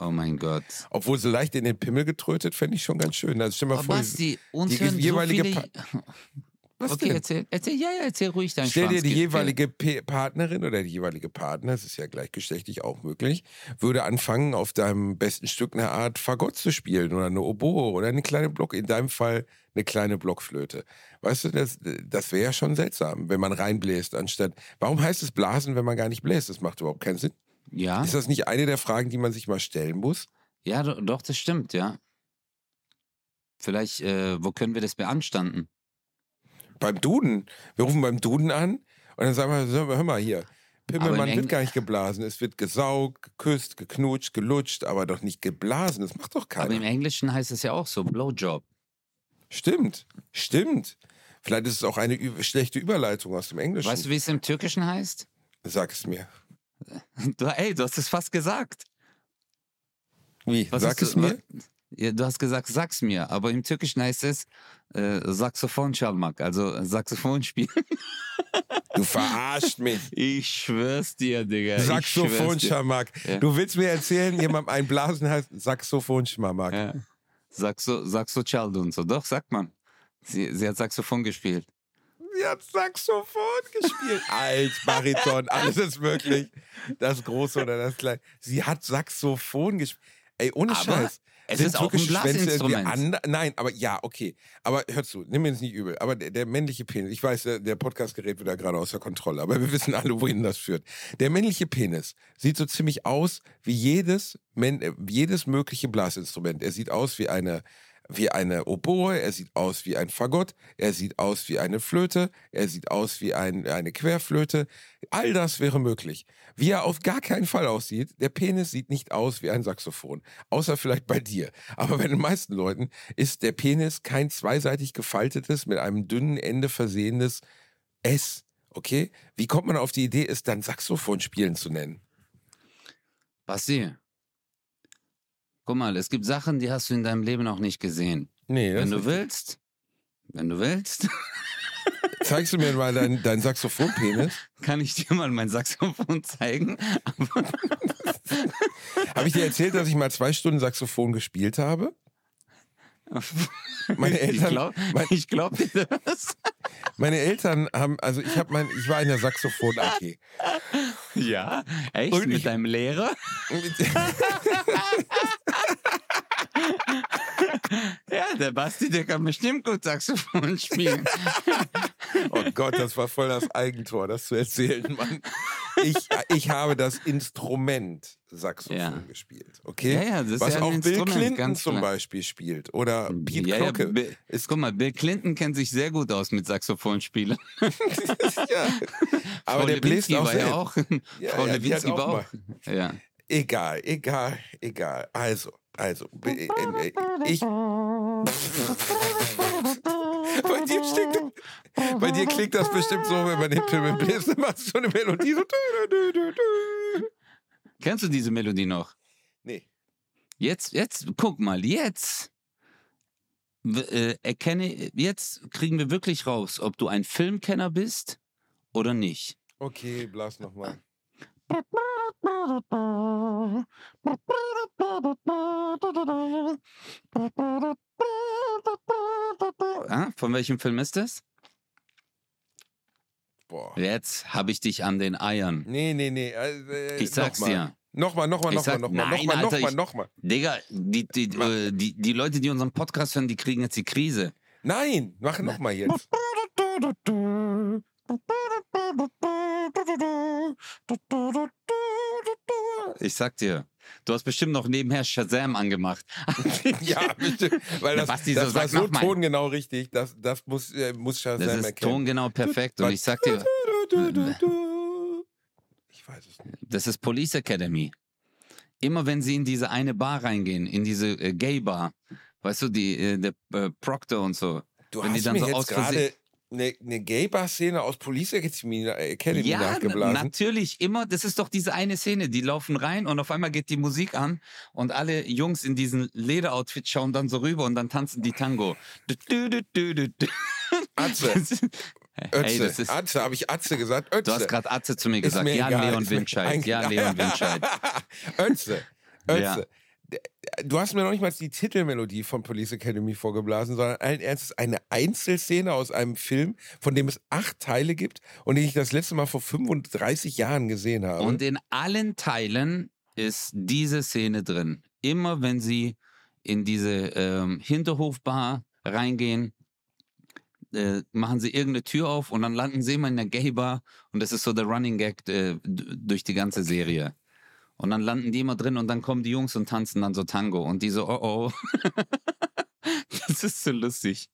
Oh mein Gott.
Obwohl so leicht in den Pimmel getrötet, fände ich schon ganz schön. Also stell mal
Aber
vor,
Basti, uns
die
so
jeweilige
viele...
was
Okay,
denn?
erzähl, erzähl, ja, ja, erzähl ruhig dein
Stell dir
Schwanz
die
geht-
jeweilige P Partnerin oder die jeweilige Partner, das ist ja gleichgeschlechtlich auch möglich, würde anfangen, auf deinem besten Stück eine Art Fagott zu spielen oder eine Oboe oder eine kleine Block, in deinem Fall eine kleine Blockflöte. Weißt du, das, das wäre ja schon seltsam, wenn man reinbläst, anstatt. Warum heißt es Blasen, wenn man gar nicht bläst? Das macht überhaupt keinen Sinn.
Ja,
Ist das nicht eine der Fragen, die man sich mal stellen muss?
ja, do- doch, das stimmt, ja. Vielleicht, äh, wo können wir das beanstanden?
Beim Duden. Wir rufen beim Duden an und dann sagen wir, hör mal hier. Pimmelmann wird gar nicht geblasen. Es wird gesaugt, geküsst, geknutscht, gelutscht, aber doch nicht geblasen. Das macht doch
Aber im
keiner.
Englischen heißt es ja auch so, Blowjob.
Stimmt, stimmt. Vielleicht ist es auch eine schlechte Überleitung aus dem Englischen.
Weißt du, wie es im Türkischen heißt?
Sag es mir.
Du, ey, du hast es fast gesagt.
Wie?
Was
Sag es
du,
mir?
Ja, du hast gesagt, sag's mir, aber im Türkischen heißt es äh, Saxophon çalmak, also Saxophon spielen.
Du verarscht mich.
Ich schwör's dir, Digga. dir.
Saxophon-Schamak.
Ja.
Du willst mir erzählen, jemand ein Blasen heißt Saxophon-Schmamak.
Ja. Saxo, Saxo çaldı und so. Doch, sagt man. Sie, sie hat Saxophon gespielt.
Sie hat Saxophon gespielt. Alt, Bariton, alles ist möglich. Das Große oder das Kleine. Sie hat Saxophon gespielt. Ey, ohne
Aber
Scheiß.
es
Sind
ist auch ein Blasinstrument.
Nein, aber ja, okay. Aber hör zu, nimm mir das nicht übel. Aber der, der männliche Penis, ich weiß, der, der Podcast gerät wieder gerade außer Kontrolle, aber wir wissen alle, wohin das führt. Der männliche Penis sieht so ziemlich aus wie jedes, jedes mögliche Blasinstrument. Er sieht aus wie eine, wie eine Oboe, er sieht aus wie ein Fagott, er sieht aus wie eine Flöte, er sieht aus wie ein, eine Querflöte. All das wäre möglich. Wie er auf gar keinen Fall aussieht, der Penis sieht nicht aus wie ein Saxophon. Außer vielleicht bei dir. Aber bei den meisten Leuten ist der Penis kein zweiseitig gefaltetes, mit einem dünnen Ende versehenes S. Okay? Wie kommt man auf die Idee, es dann Saxophon spielen zu nennen?
Basti, guck mal, es gibt Sachen, die hast du in deinem Leben noch nicht gesehen.
Nee, das
Wenn du willst, wenn du willst,
Zeigst du mir mal deinen dein Saxophonpenis?
kann ich dir mal mein Saxophon zeigen.
Habe ich dir erzählt, dass ich mal zwei Stunden Saxophon gespielt habe? Meine
ich
Eltern,
glaube
mein,
ich glaub dir das.
meine Eltern haben, also ich habe mein, ich war in der Saxophon AG.
Ja, echt?
Und
mit
ich-
deinem Lehrer? Ja, der Basti, der kann bestimmt gut Saxophon spielen.
Oh Gott, das war voll das Eigentor, das zu erzählen, Mann. Ich, ich habe das Instrument Saxophon
Ja.
gespielt, okay?
Ja, ja, das ist
Was
ja ein
auch Bill
Instrument,
Clinton zum
klar.
Beispiel spielt oder Pete
ja, ja,
Glocke.
Bill,
ist,
guck mal, Bill Clinton kennt sich sehr gut aus mit Saxophonspielen.
ja. Aber
Frau
der bläst auch
war ja auch.
Ja,
Frau
ja,
Lewinsky
auch
war auch. Ja.
Egal, egal, egal. Also, also, äh, äh, ich. Bei dir, stinkt, bei dir klingt das bestimmt so, wenn man den Pimmel bläst, dann machst du so eine Melodie so.
Kennst du diese Melodie noch?
Nee.
Jetzt, jetzt, guck mal, jetzt äh, erkenne, jetzt kriegen wir wirklich raus, ob du ein Filmkenner bist oder nicht.
Okay, blas nochmal.
Ah, von welchem Film ist das?
Boah.
Jetzt habe ich dich an den Eiern.
Nee, nee, nee. Äh,
Ich sag's
nochmal.
dir.
Nochmal, nochmal, nochmal, nochmal,
Nein,
nochmal,
Alter,
nochmal,
ich-
nochmal.
Digga, die, die, äh, die, die Leute, die unseren Podcast hören, die kriegen jetzt die Krise.
Nein, mach nochmal jetzt.
Ich sag dir, du hast bestimmt noch nebenher Shazam angemacht.
ja, bitte. Weil das,
Basti so
das war so tongenau richtig. Das, das muss, äh, muss Shazam
Das ist
erkennen.
tongenau perfekt und ich sag dir,
Ich weiß es nicht.
das ist Police Academy. Immer wenn sie in diese eine Bar reingehen, in diese äh, Gay Bar, weißt du, die, äh, der äh, Proctor und so.
Du
Wenn die
hast
dann
mir
so
jetzt gerade eine, eine Gay-Bar-Szene aus Police Academy, Academy
Ja, na-
nachgeblasen.
natürlich, immer. Das ist doch diese eine Szene. Die laufen rein und auf einmal geht die Musik an und alle Jungs in diesen Lederoutfits schauen dann so rüber und dann tanzen die Tango.
Atze.
Hey, das ist,
Atze, habe ich Atze gesagt? Ötze.
du hast gerade Atze zu mir gesagt.
mir
Ja,
egal.
Leon
eigentlich-
Ja, Leon Windscheid.
Ötze. Ötze.
Ja.
Du hast mir noch nicht mal die Titelmelodie von Police Academy vorgeblasen, sondern allen Ernstes eine Einzelszene aus einem Film, von dem es acht Teile gibt und den ich das letzte Mal vor 35 Jahren gesehen habe.
Und in allen Teilen ist diese Szene drin. Immer wenn sie in diese ähm, Hinterhofbar reingehen, äh, machen sie irgendeine Tür auf und dann landen sie immer in der Gay-Bar und das ist so der Running Gag äh, durch die ganze Serie. Und dann landen die immer drin und dann kommen die Jungs und tanzen dann so Tango und die so, oh oh. das ist so lustig.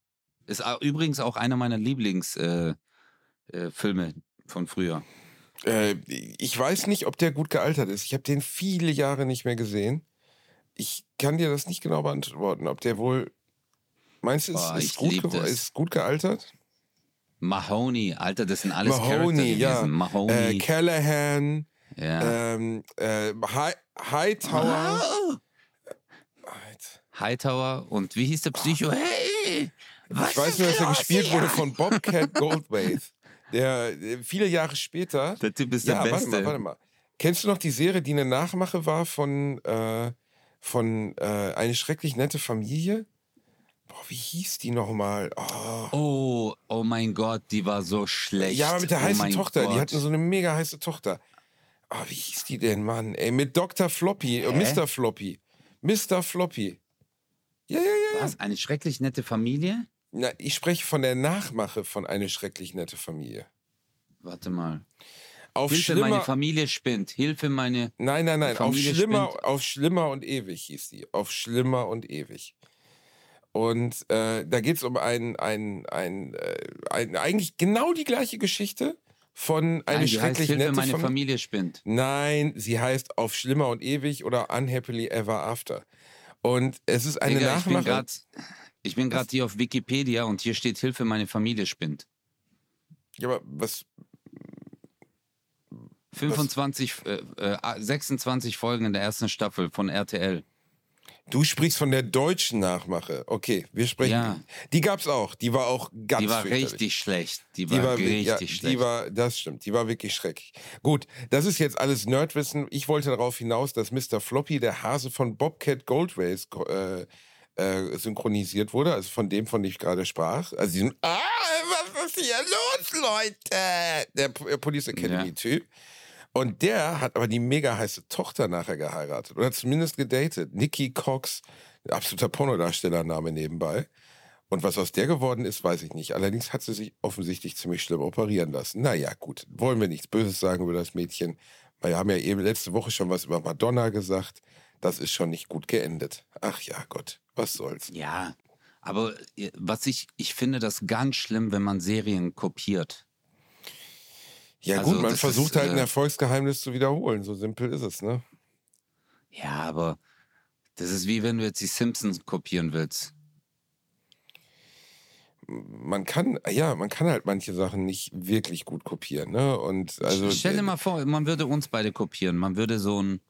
Ist übrigens auch einer meiner Lieblingsfilme äh, äh, von früher.
Äh, ich weiß nicht, ob der gut gealtert ist. Ich habe den viele Jahre nicht mehr gesehen. Ich kann dir das nicht genau beantworten, ob der wohl. Meinst du, es
Boah,
ist, gut, ge- ist gut gealtert?
Mahoney, Alter, das sind alles Charakter
Mahoney,
gewesen.
ja. Äh,
Mahoney.
Callahan,
ja.
ähm, äh, High, Hightower.
Ah. Hightower und wie hieß der Psycho? Hey! Was
Ich weiß nur, dass er gespielt
hier?
wurde von Bobcat Goldthwait. Der äh, viele Jahre später.
Der Typ ist
Ja,
der
warte
Beste.
mal, warte mal. Kennst du noch die Serie, die eine Nachmache war von, äh, von äh, Eine schrecklich nette Familie? Boah, wie hieß die nochmal? Oh.
Oh, oh mein Gott, die war so schlecht.
Ja, aber mit der
oh
heißen
mein
Tochter.
Gott.
Die hatten so eine mega heiße Tochter. Oh, wie hieß die denn, Mann? Ey, mit Dr. Floppy, äh? Mr. Floppy. Mr. Floppy. Ja, ja, ja.
Was? Eine schrecklich nette Familie?
Na, ich spreche von der Nachmache von Eine schrecklich nette Familie.
Warte mal.
Auf
Hilfe,
schlimmer.
meine Familie spinnt. Hilfe, meine.
Nein, nein, nein. Auf schlimmer,
spinnt.
auf schlimmer und ewig hieß die. Auf schlimmer und ewig. Und äh, da geht es um ein, ein, ein, äh, ein, eigentlich genau die gleiche Geschichte von eine
Nein, heißt
schrecklich
Hilfe,
nette
meine
Familie.
Familie spinnt.
Nein, sie heißt Auf schlimmer und ewig oder Unhappily Ever After. Und es ist eine
Digga, ich bin
Nachmache.
gerade ich bin gerade hier auf Wikipedia und hier steht Hilfe, meine Familie spinnt.
Ja, aber was?
25, äh, äh, 26 Folgen in der ersten Staffel von RTL.
Du sprichst von der deutschen Nachmache. Okay, wir sprechen.
Ja.
Die gab's auch. Die war auch ganz
Die war richtig schlecht. Die
Die
war,
war,
richtig
ja,
schlecht.
Die war, das stimmt, die war wirklich schrecklich. Gut, das ist jetzt alles Nerdwissen. Ich wollte darauf hinaus, dass Mr. Floppy, der Hase von Bobcat Goldrace, äh, äh, synchronisiert wurde, also von dem, von dem ich gerade sprach. Also diesem, ah, was ist hier los, Leute? Der Police Academy-Typ. Und der hat aber die mega heiße Tochter nachher geheiratet oder zumindest gedatet. Nikki Cox, absoluter Pornodarstellername nebenbei. Und was aus der geworden ist, weiß ich nicht. Allerdings hat sie sich offensichtlich ziemlich schlimm operieren lassen. Naja, gut, wollen wir nichts Böses sagen über das Mädchen. Wir haben ja eben letzte Woche schon was über Madonna gesagt. Das ist schon nicht gut geendet. Ach ja, Gott, was soll's.
Ja, aber äh, was ich, ich finde das ganz schlimm, wenn man Serien kopiert.
Ja
Also,
gut, man versucht
ist,
halt ein
äh,
Erfolgsgeheimnis zu wiederholen. So simpel ist es, ne?
Ja, aber das ist wie wenn du jetzt die Simpsons kopieren willst.
Man kann, ja, man kann halt manche Sachen nicht wirklich gut kopieren, ne? Und also.
Stell dir mal vor, man würde uns beide kopieren. Man würde so ein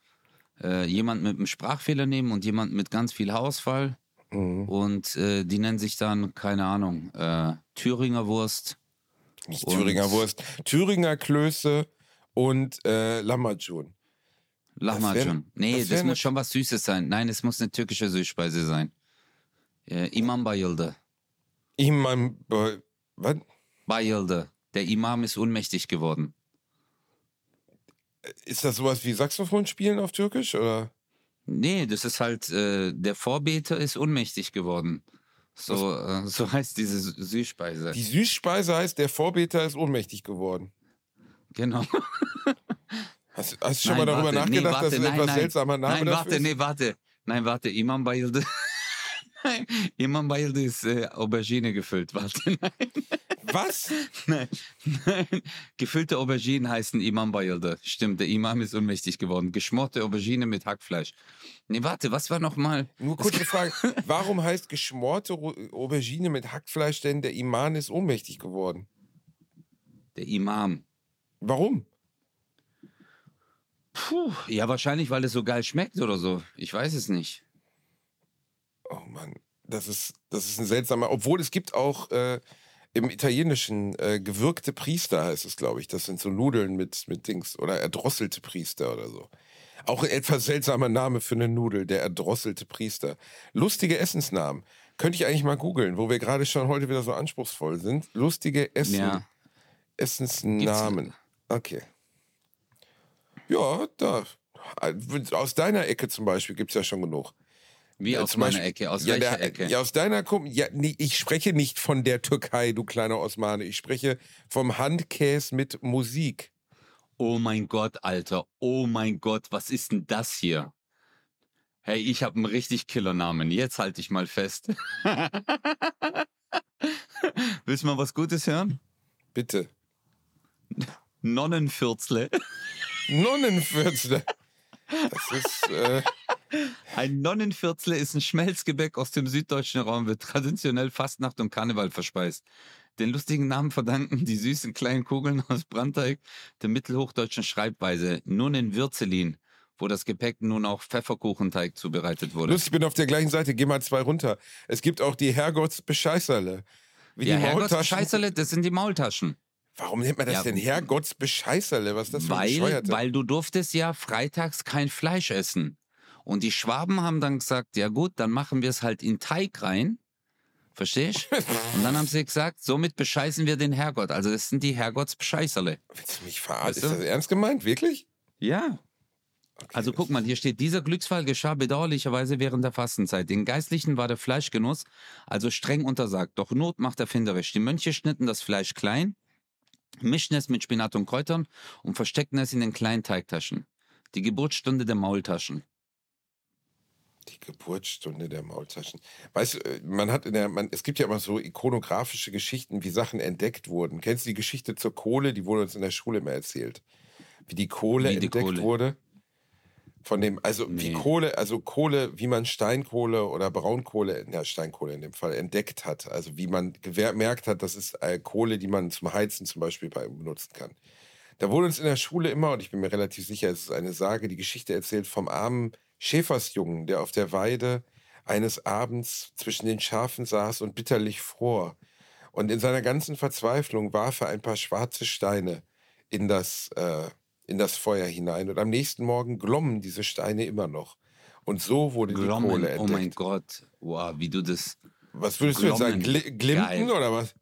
äh, jemand mit einem Sprachfehler nehmen und jemand mit ganz viel Haarausfall.
Mhm.
Und äh, die nennen sich dann, keine Ahnung, äh, Thüringer Wurst.
Nicht Thüringer Wurst, Thüringer Klöße und äh, Lahmacun.
Lahmacun. Nee,
das
das, muss
ne-
schon was Süßes sein. Nein, es muss eine türkische Süßspeise sein. Äh, Imam bayıldı.
Imam, äh, was?
Bayıldı. Der Imam ist ohnmächtig geworden.
Ist das sowas wie Saxophon spielen auf Türkisch oder?
Nee, das ist halt, äh, der Vorbeter ist ohnmächtig geworden. So, äh, so heißt diese Sü- Süßspeise.
Die Süßspeise heißt, der Vorbeter ist ohnmächtig geworden.
genau.
Hast, hast du schon
Nein,
mal darüber
warte, nee,
nachgedacht,
warte,
dass
nein,
etwas
nein.
seltsamer Name
Nein, warte,
ist?
nee, warte. Nein, warte, Imam bayıldı. Imam bayıldı ist äh, Aubergine gefüllt. Warte, nein,
Was?
nein, nein. Gefüllte Auberginen heißen Imam bayıldı. Stimmt, der Imam ist ohnmächtig geworden. Geschmorte Aubergine mit Hackfleisch. Nee, warte, was war nochmal?
Nur kurze Frage. Warum heißt geschmorte Aubergine mit Hackfleisch denn, der Iman ist ohnmächtig geworden?
Der Imam.
Warum?
Puh, ja, wahrscheinlich, weil es so geil schmeckt oder so. Ich weiß es nicht.
Oh Mann, das ist, das ist ein seltsamer. Obwohl es gibt auch äh, im Italienischen äh, gewürgte Priester, heißt es, glaube ich. Das sind so Nudeln mit, mit Dings. Oder erdrosselte Priester oder so. Auch ein etwas seltsamer Name für eine Nudel, der erdrosselte Priester. Lustige Essensnamen. Könnte ich eigentlich mal googeln, wo wir gerade schon heute wieder so anspruchsvoll sind. Lustige Essen,
Ja.
Essensnamen. Okay. Ja, da. Aus deiner Ecke zum Beispiel gibt es ja schon genug.
Wie aus meiner
Beispiel-
Ecke? Aus
ja,
welcher
der,
Ecke?
Ja, aus deiner Kom ja, nee, ich spreche nicht von der Türkei, du kleiner Osmane. Ich spreche vom Handkäse mit Musik.
Oh mein Gott, Alter. Oh mein Gott, was ist denn das hier? Hey, ich habe einen richtig Killernamen. Jetzt halte ich mal fest. Willst du mal was Gutes hören?
Bitte.
Nonnenfürzle.
Nonnenfürzle. Das ist, äh,
Ein Nonnenfürzle ist ein Schmelzgebäck aus dem süddeutschen Raum, wird traditionell Fastnacht und Karneval verspeist. Den lustigen Namen verdanken die süßen kleinen Kugeln aus Brandteig der mittelhochdeutschen Schreibweise Nonnenwürzelin, wo das Gepäck nun auch Pfefferkuchenteig zubereitet wurde.
lustig, ich bin auf der gleichen Seite. Geh mal zwei runter. Es gibt auch die Herrgottsbescheißerle. Wie
ja,
die
Herrgotts
Maultaschen.
Scheißerle, das sind die Maultaschen.
Warum nennt man das
Ja.
denn Herrgottsbescheißerle? Was ist das für ein
Weil, weil du durftest ja freitags kein Fleisch essen. Und die Schwaben haben dann gesagt, ja gut, dann machen wir es halt in Teig rein. Verstehst? Und dann haben sie gesagt, somit bescheißen wir den Herrgott. Also das sind die Herrgottsbescheißerle.
Willst du mich verarschen?
Weißt du?
Ist das ernst gemeint? Wirklich?
Ja.
Okay,
Also guck mal, hier steht, dieser Glücksfall geschah bedauerlicherweise während der Fastenzeit. Den Geistlichen war der Fleischgenuss also streng untersagt. Doch Not macht erfinderisch. Die Mönche schnitten das Fleisch klein, mischten es mit Spinat und Kräutern und versteckten es in den kleinen Teigtaschen. Die Geburtsstunde der Maultaschen.
Die Geburtsstunde der Maultaschen. Weißt du, äh, man hat in der, man, es gibt ja immer so ikonografische Geschichten, wie Sachen entdeckt wurden. Kennst du die Geschichte zur Kohle? Die wurde uns in der Schule immer erzählt. Wie die Kohle
Wie die
entdeckt
Kohle?
wurde. Von dem, also wie
Nee.
Kohle, also Kohle, wie man Steinkohle oder Braunkohle, ja Steinkohle in dem Fall, entdeckt hat. Also wie man gemerkt hat, das ist äh, Kohle, die man zum Heizen zum Beispiel bei, benutzen kann. Da wurde uns in der Schule immer, und ich bin mir relativ sicher, es ist eine Sage, die Geschichte erzählt vom armen Schäfersjungen, der auf der Weide eines Abends zwischen den Schafen saß und bitterlich fror. Und in seiner ganzen Verzweiflung warf er ein paar schwarze Steine in das, äh, in das Feuer hinein. Und am nächsten Morgen glommen diese Steine immer noch. Und so wurde die
Glommen,
Kohle
oh mein
entdeckt.
Gott. Wow, wie du das.
was würdest du jetzt sagen?
Glommen.
Gl Glimten
Geil.
oder was?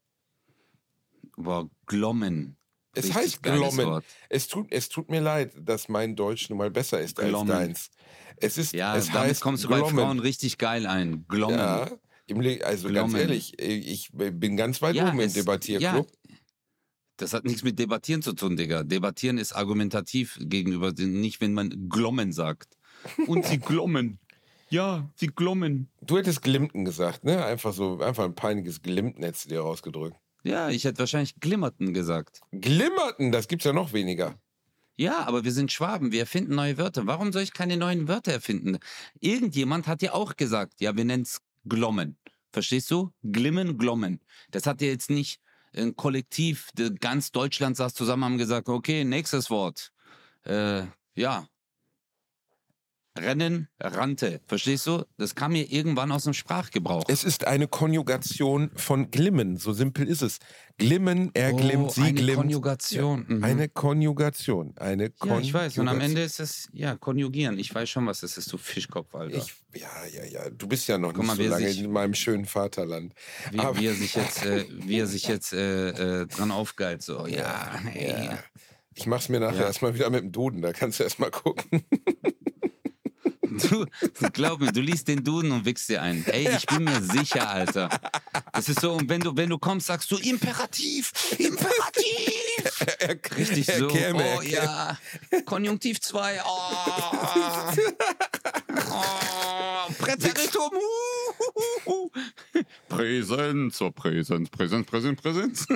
Wow, Glommen.
Es
Richtig
heißt Glommen. Es tut, es tut mir leid, dass mein Deutsch nun mal besser ist
Glommen.
als deins. Es ist,
Ja,
es
damit
heißt
kommst du bei
Glommen.
Frauen richtig geil ein. Glommen.
Ja, also ganz
Glommen.
ehrlich, ich bin ganz weit
Ja,
oben im Debattierclub.
Das hat nichts mit Debattieren zu tun, Digga. Debattieren ist argumentativ gegenüber, nicht wenn man Glommen sagt. Und sie glommen. Ja, sie glommen.
Du hättest Glimten gesagt, ne? Einfach so, einfach ein peinliches Glimten hättest du dir rausgedrückt.
Ja, ich hätte wahrscheinlich Glimmerten gesagt.
Glimmerten, das gibt's ja noch weniger.
Ja, aber wir sind Schwaben, wir erfinden neue Wörter. Warum soll ich keine neuen Wörter erfinden? Irgendjemand hat ja auch gesagt, ja, wir nennen es Glommen. Verstehst du? Glimmen, Glommen. Das hat ja jetzt nicht ein Kollektiv, ganz Deutschland saß zusammen, haben gesagt, okay, nächstes Wort. Äh, ja. Rennen, rannte. Verstehst du? Das kam mir irgendwann aus dem Sprachgebrauch.
Es ist eine Konjugation von glimmen, so simpel ist es. Glimmen, er
Oh,
glimmt, sie
eine
glimmt.
Konjugation. Mhm.
Eine Konjugation. Eine
ja,
Konjugation.
ich weiß. Und am Ende ist es, ja, konjugieren. Ich weiß schon, was das ist, du Fischkopf, Alter.
Ich, ja, ja, ja. Du bist ja noch
Guck
nicht
mal,
so lange
sich-
in meinem schönen Vaterland.
wie, wie er sich jetzt, äh, wie er sich jetzt äh, äh, dran aufgeilt. So, ja, ey.
Ja. Ich mach's mir nachher
Ja.
erstmal wieder mit dem Duden, da kannst du erstmal gucken.
Du, glaub mir, du liest den Duden und wickst dir ein. Ey, ich bin mir sicher, Alter. Das ist so, und wenn du, wenn du kommst, sagst du Imperativ, Imperativ.
er,
Richtig
er
so.
käme, er
oh
käme.
ja. Konjunktiv 2. Oh. oh. Präteritum. Präsenz, oh Präsenz, Präsenz, Präsenz, Präsenz.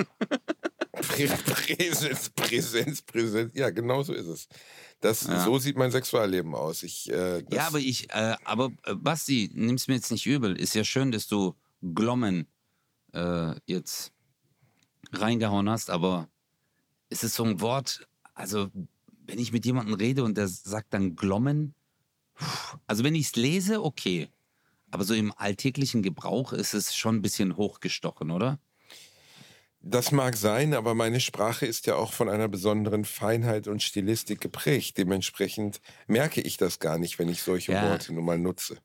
Prä Präsenz, Präsenz, Präsenz. Ja, genau so ist es. Das,
Ja.
So sieht mein Sexualleben aus. Ich, äh,
Ja, aber ich, äh, aber äh, Basti, nimm's mir jetzt nicht übel. Ist ja schön, dass du Glommen äh, jetzt reingehauen hast, aber es ist so ein Wort, also wenn ich mit jemandem rede und der sagt dann Glommen, also wenn ich es lese, okay. Aber so im alltäglichen Gebrauch ist es schon ein bisschen hochgestochen, oder?
Das mag sein, aber meine Sprache ist ja auch von einer besonderen Feinheit und Stilistik geprägt. Dementsprechend merke ich das gar nicht, wenn ich solche
Ja.
Worte nun mal nutze.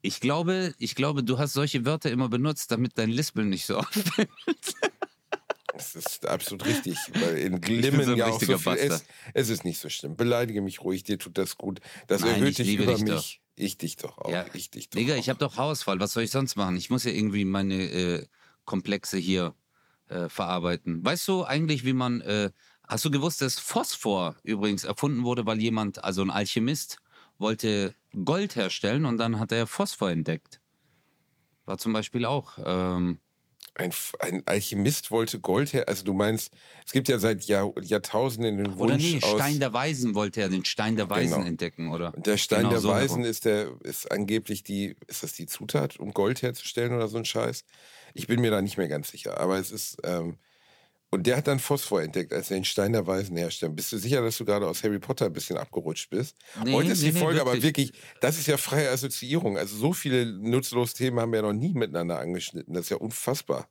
Ich glaube, ich glaube, du hast solche Wörter immer benutzt, damit dein Lispeln nicht so auffällt.
Das ist absolut richtig, weil in Glimmen
so
ja auch so viel ist. Es ist nicht so schlimm. Beleidige mich ruhig, dir tut das gut. Das
Nein,
erhöht
ich
dich über
dich
mich. Ich dich doch auch.
Ja.
Ich dich doch
Digga,
auch.
ich habe doch Haarausfall. Was soll ich sonst machen? Ich muss ja irgendwie meine äh, Komplexe hier äh, verarbeiten. Weißt du eigentlich, wie man. Äh, hast du gewusst, dass Phosphor übrigens erfunden wurde, weil jemand, also ein Alchemist, wollte Gold herstellen und dann hat er Phosphor entdeckt. War zum Beispiel auch. Ähm,
Ein, ein Alchemist wollte Gold her. Also du meinst, es gibt ja seit Jahr, Jahrtausenden den Wunsch
oder nee. Stein der Weisen wollte er den Stein der Weisen
Genau.
entdecken, oder?
der Stein
Genau
der
so
Weisen ist der ist angeblich die ist das die Zutat, um Gold herzustellen oder so ein Scheiß. Ich bin mir da nicht mehr ganz sicher, aber es ist ähm, und der hat dann Phosphor entdeckt, als er den Stein der Weisen herstellt. Bist du sicher, dass du gerade aus Harry Potter ein bisschen abgerutscht bist?
Nee,
Heute ist
nee,
die
nee,
Folge aber
wirklich.
wirklich, das ist ja freie Assoziierung. Also so viele nutzlose Themen haben wir noch nie miteinander angeschnitten. Das ist ja unfassbar.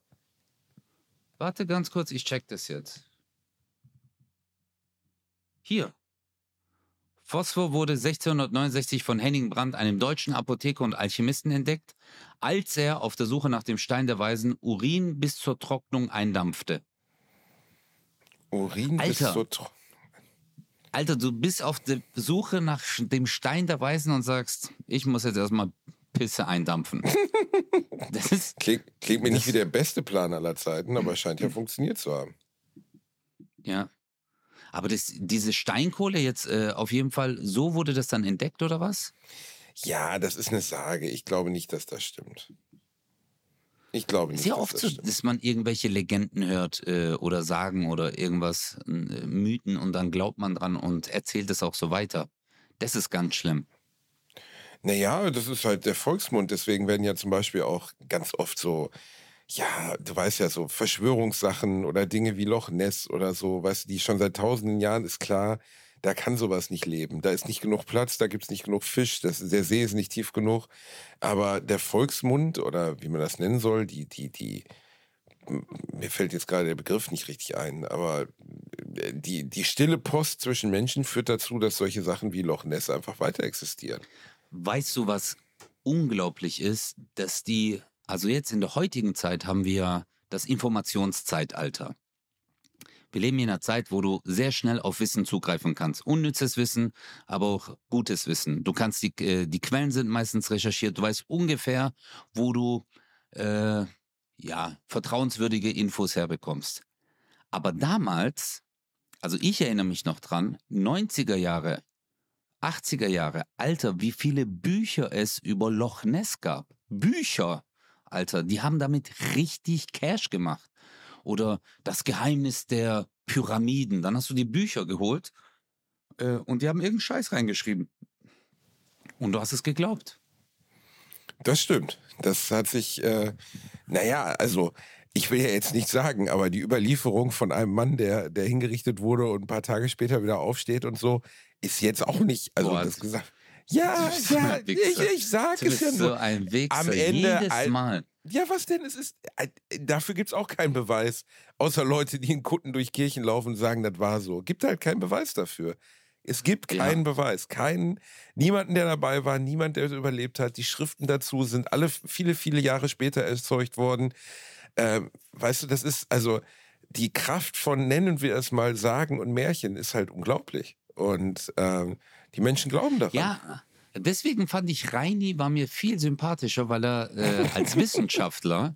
Warte ganz kurz, ich check das jetzt. Hier. Phosphor wurde 1669 von Henning Brandt, einem deutschen Apotheker und Alchemisten, entdeckt, als er auf der Suche nach dem Stein der Weisen Urin bis zur Trocknung eindampfte.
Urin
Alter.
so tro-
Alter, du bist auf der Suche nach dem Stein der Weisen und sagst, ich muss jetzt erstmal Pisse eindampfen. das ist,
Klingt, klingt mir nicht wie der beste Plan aller Zeiten, aber scheint ja funktioniert zu haben.
ja. Aber das, diese Steinkohle jetzt äh, auf jeden Fall, so wurde das dann entdeckt oder was?
Ja, das ist eine Sage. Ich glaube nicht, dass das stimmt. Ich glaube nicht,
ja
dass
oft
das
so,
stimmt.
dass man irgendwelche Legenden hört äh, oder Sagen oder irgendwas, äh, Mythen und dann glaubt man dran und erzählt es auch so weiter. Das ist ganz schlimm.
Naja, das ist halt der Volksmund. Deswegen werden ja zum Beispiel auch ganz oft so, ja, du weißt ja, so Verschwörungssachen oder Dinge wie Loch Ness oder so, weißt du, die schon seit tausenden Jahren ist klar, da kann sowas nicht leben. Da ist nicht genug Platz, da gibt es nicht genug Fisch, das, der See ist nicht tief genug. Aber der Volksmund oder wie man das nennen soll, die, die, die, mir fällt jetzt gerade der Begriff nicht richtig ein, aber äh, die, die stille Post zwischen Menschen führt dazu, dass solche Sachen wie Loch Ness einfach weiter existieren.
Weißt du, was unglaublich ist, dass die, also jetzt in der heutigen Zeit haben wir das Informationszeitalter. Wir leben in einer Zeit, wo du sehr schnell auf Wissen zugreifen kannst. Unnützes Wissen, aber auch gutes Wissen. Du kannst die, äh, die Quellen sind meistens recherchiert. Du weißt ungefähr, wo du äh, ja vertrauenswürdige Infos herbekommst. Aber damals, also ich erinnere mich noch dran, 90er Jahre, 80er Jahre, Alter, wie viele Bücher es über Loch Ness gab. Bücher, Alter, die haben damit richtig Cash gemacht. Oder das Geheimnis der Pyramiden. Dann hast du die Bücher geholt äh, und die haben irgendeinen Scheiß reingeschrieben. Und du hast es geglaubt.
Das stimmt. Das hat sich, äh, naja, also ich will ja jetzt nicht sagen, aber die Überlieferung von einem Mann, der, der hingerichtet wurde und ein paar Tage später wieder aufsteht und so, ist jetzt auch nicht, also
Boah,
das gesagt. Ja,
so
ja, ich, ich sag
Du
es ja
so
nur.
ein Wichser.
Am Ende
Jedes Mal.
Ja, was denn? Es ist, äh, dafür gibt es auch keinen Beweis. Außer Leute, die in Kutten durch Kirchen laufen und sagen, das war so. Gibt halt keinen Beweis dafür. Es gibt
Ja.
keinen Beweis. Keinen, niemanden, der dabei war, niemand, der es überlebt hat. Die Schriften dazu sind alle viele, viele Jahre später erzeugt worden. Ähm, weißt du, das ist, also die Kraft von, nennen wir es mal, Sagen und Märchen ist halt unglaublich. Und ähm, die Menschen glauben daran.
Ja, deswegen fand ich Reini war mir viel sympathischer, weil er äh, als Wissenschaftler,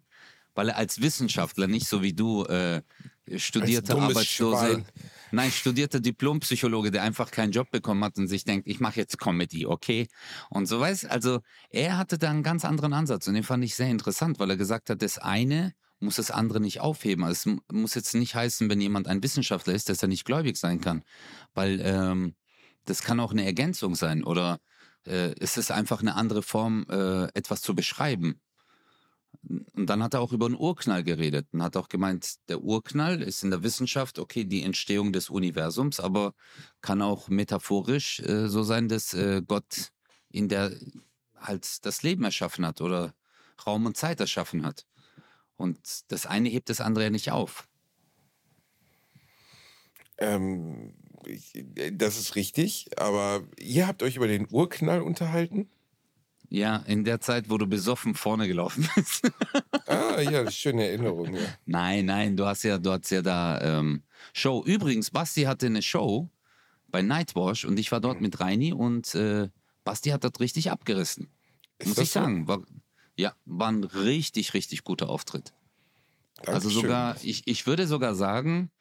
weil er als Wissenschaftler nicht so wie du äh, studierte Arbeitslose,
Schwein.
nein, studierte Diplompsychologe, der einfach keinen Job bekommen hat und sich denkt, ich mache jetzt Comedy, okay? Und so weiß, also er hatte da einen ganz anderen Ansatz und den fand ich sehr interessant, weil er gesagt hat, das eine muss das andere nicht aufheben. Also es muss jetzt nicht heißen, wenn jemand ein Wissenschaftler ist, dass er nicht gläubig sein kann, weil ähm, das kann auch eine Ergänzung sein oder äh, es ist einfach eine andere Form, äh, etwas zu beschreiben. Und dann hat er auch über einen Urknall geredet und hat auch gemeint, der Urknall ist in der Wissenschaft, okay, die Entstehung des Universums, aber kann auch metaphorisch äh, so sein, dass äh, Gott in der halt das Leben erschaffen hat oder Raum und Zeit erschaffen hat. Und das eine hebt das andere ja nicht auf.
Ähm, ich, das ist richtig, aber ihr habt euch über den Urknall unterhalten?
Ja, in der Zeit, wo du besoffen vorne gelaufen bist.
Ah, ja, schöne Erinnerung, ja.
Nein, nein, du hast ja, du hast ja da ähm, Show. Übrigens, Basti hatte eine Show bei Nightwash und ich war dort mit Reini und äh, Basti hat das richtig abgerissen.
Ist
muss ich
so?
sagen. War, ja, war ein richtig, richtig guter Auftritt. Also
Dankeschön.
sogar, ich, ich würde sogar sagen,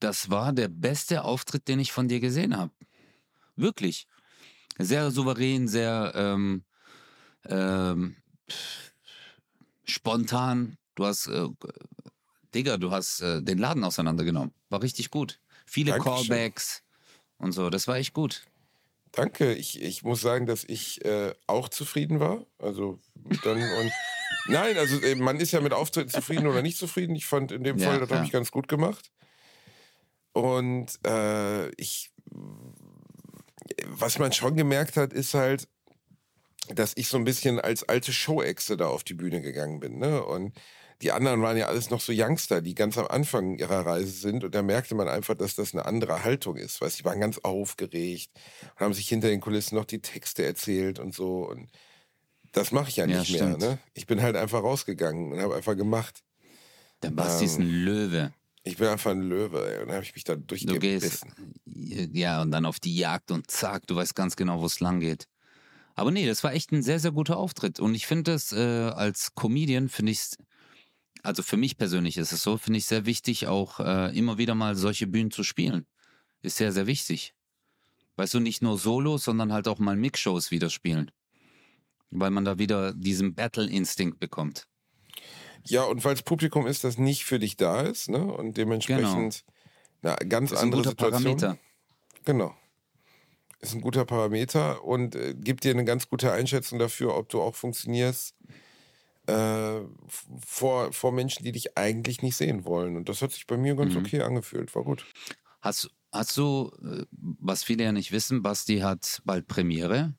das war der beste Auftritt, den ich von dir gesehen habe. Wirklich. Sehr souverän, sehr ähm, ähm, spontan. Du hast, äh, Digga, du hast äh, den Laden auseinandergenommen. War richtig gut. Viele
Dankeschön.
Callbacks und so. Das war echt gut.
Danke, ich, ich muss sagen, dass ich äh, auch zufrieden war. Also dann und nein, also äh, man ist ja mit Auftritten zufrieden oder nicht zufrieden. Ich fand in dem
Ja,
Fall, das habe
ja.
ich ganz gut gemacht. Und äh, ich, was man schon gemerkt hat, ist halt, dass ich so ein bisschen als alte Show-Exe da auf die Bühne gegangen bin. Ne? Und die anderen waren ja alles noch so Youngster, die ganz am Anfang ihrer Reise sind. Und da merkte man einfach, dass das eine andere Haltung ist. Weißt, die waren ganz aufgeregt und haben sich hinter den Kulissen noch die Texte erzählt und so. Und das mache ich ja
Ja,
nicht mehr.
stimmt.
Ne? Ich bin halt einfach rausgegangen und habe einfach gemacht.
Der Basti ist ein Löwe.
Ich bin einfach ein Löwe. Ey. Und dann habe ich mich da
Du gehst,
durchgebissen.
ja, und dann auf die Jagd und zack, du weißt ganz genau, wo es lang geht. Aber nee, das war echt ein sehr, sehr guter Auftritt. Und ich finde es äh, als Comedian, finde ich also für mich persönlich ist es so, finde ich sehr wichtig, auch äh, immer wieder mal solche Bühnen zu spielen. Ist sehr, sehr wichtig. Weißt du, nicht nur Solos, sondern halt auch mal Mixshows wieder spielen. Weil man da wieder diesen Battle-Instinkt bekommt.
Ja, und weil das Publikum ist, das nicht für dich da ist, ne? Und dementsprechend eine ganz
Genau. Ist ein
andere
guter
Situation.
Parameter.
Genau. Ist ein guter Parameter und äh, gibt dir eine ganz gute Einschätzung dafür, ob du auch funktionierst äh, vor, vor Menschen, die dich eigentlich nicht sehen wollen. Und das hat sich bei mir ganz
Mhm.
okay angefühlt. War gut.
Hast, hast du, äh, was viele ja nicht wissen, Basti hat bald Premiere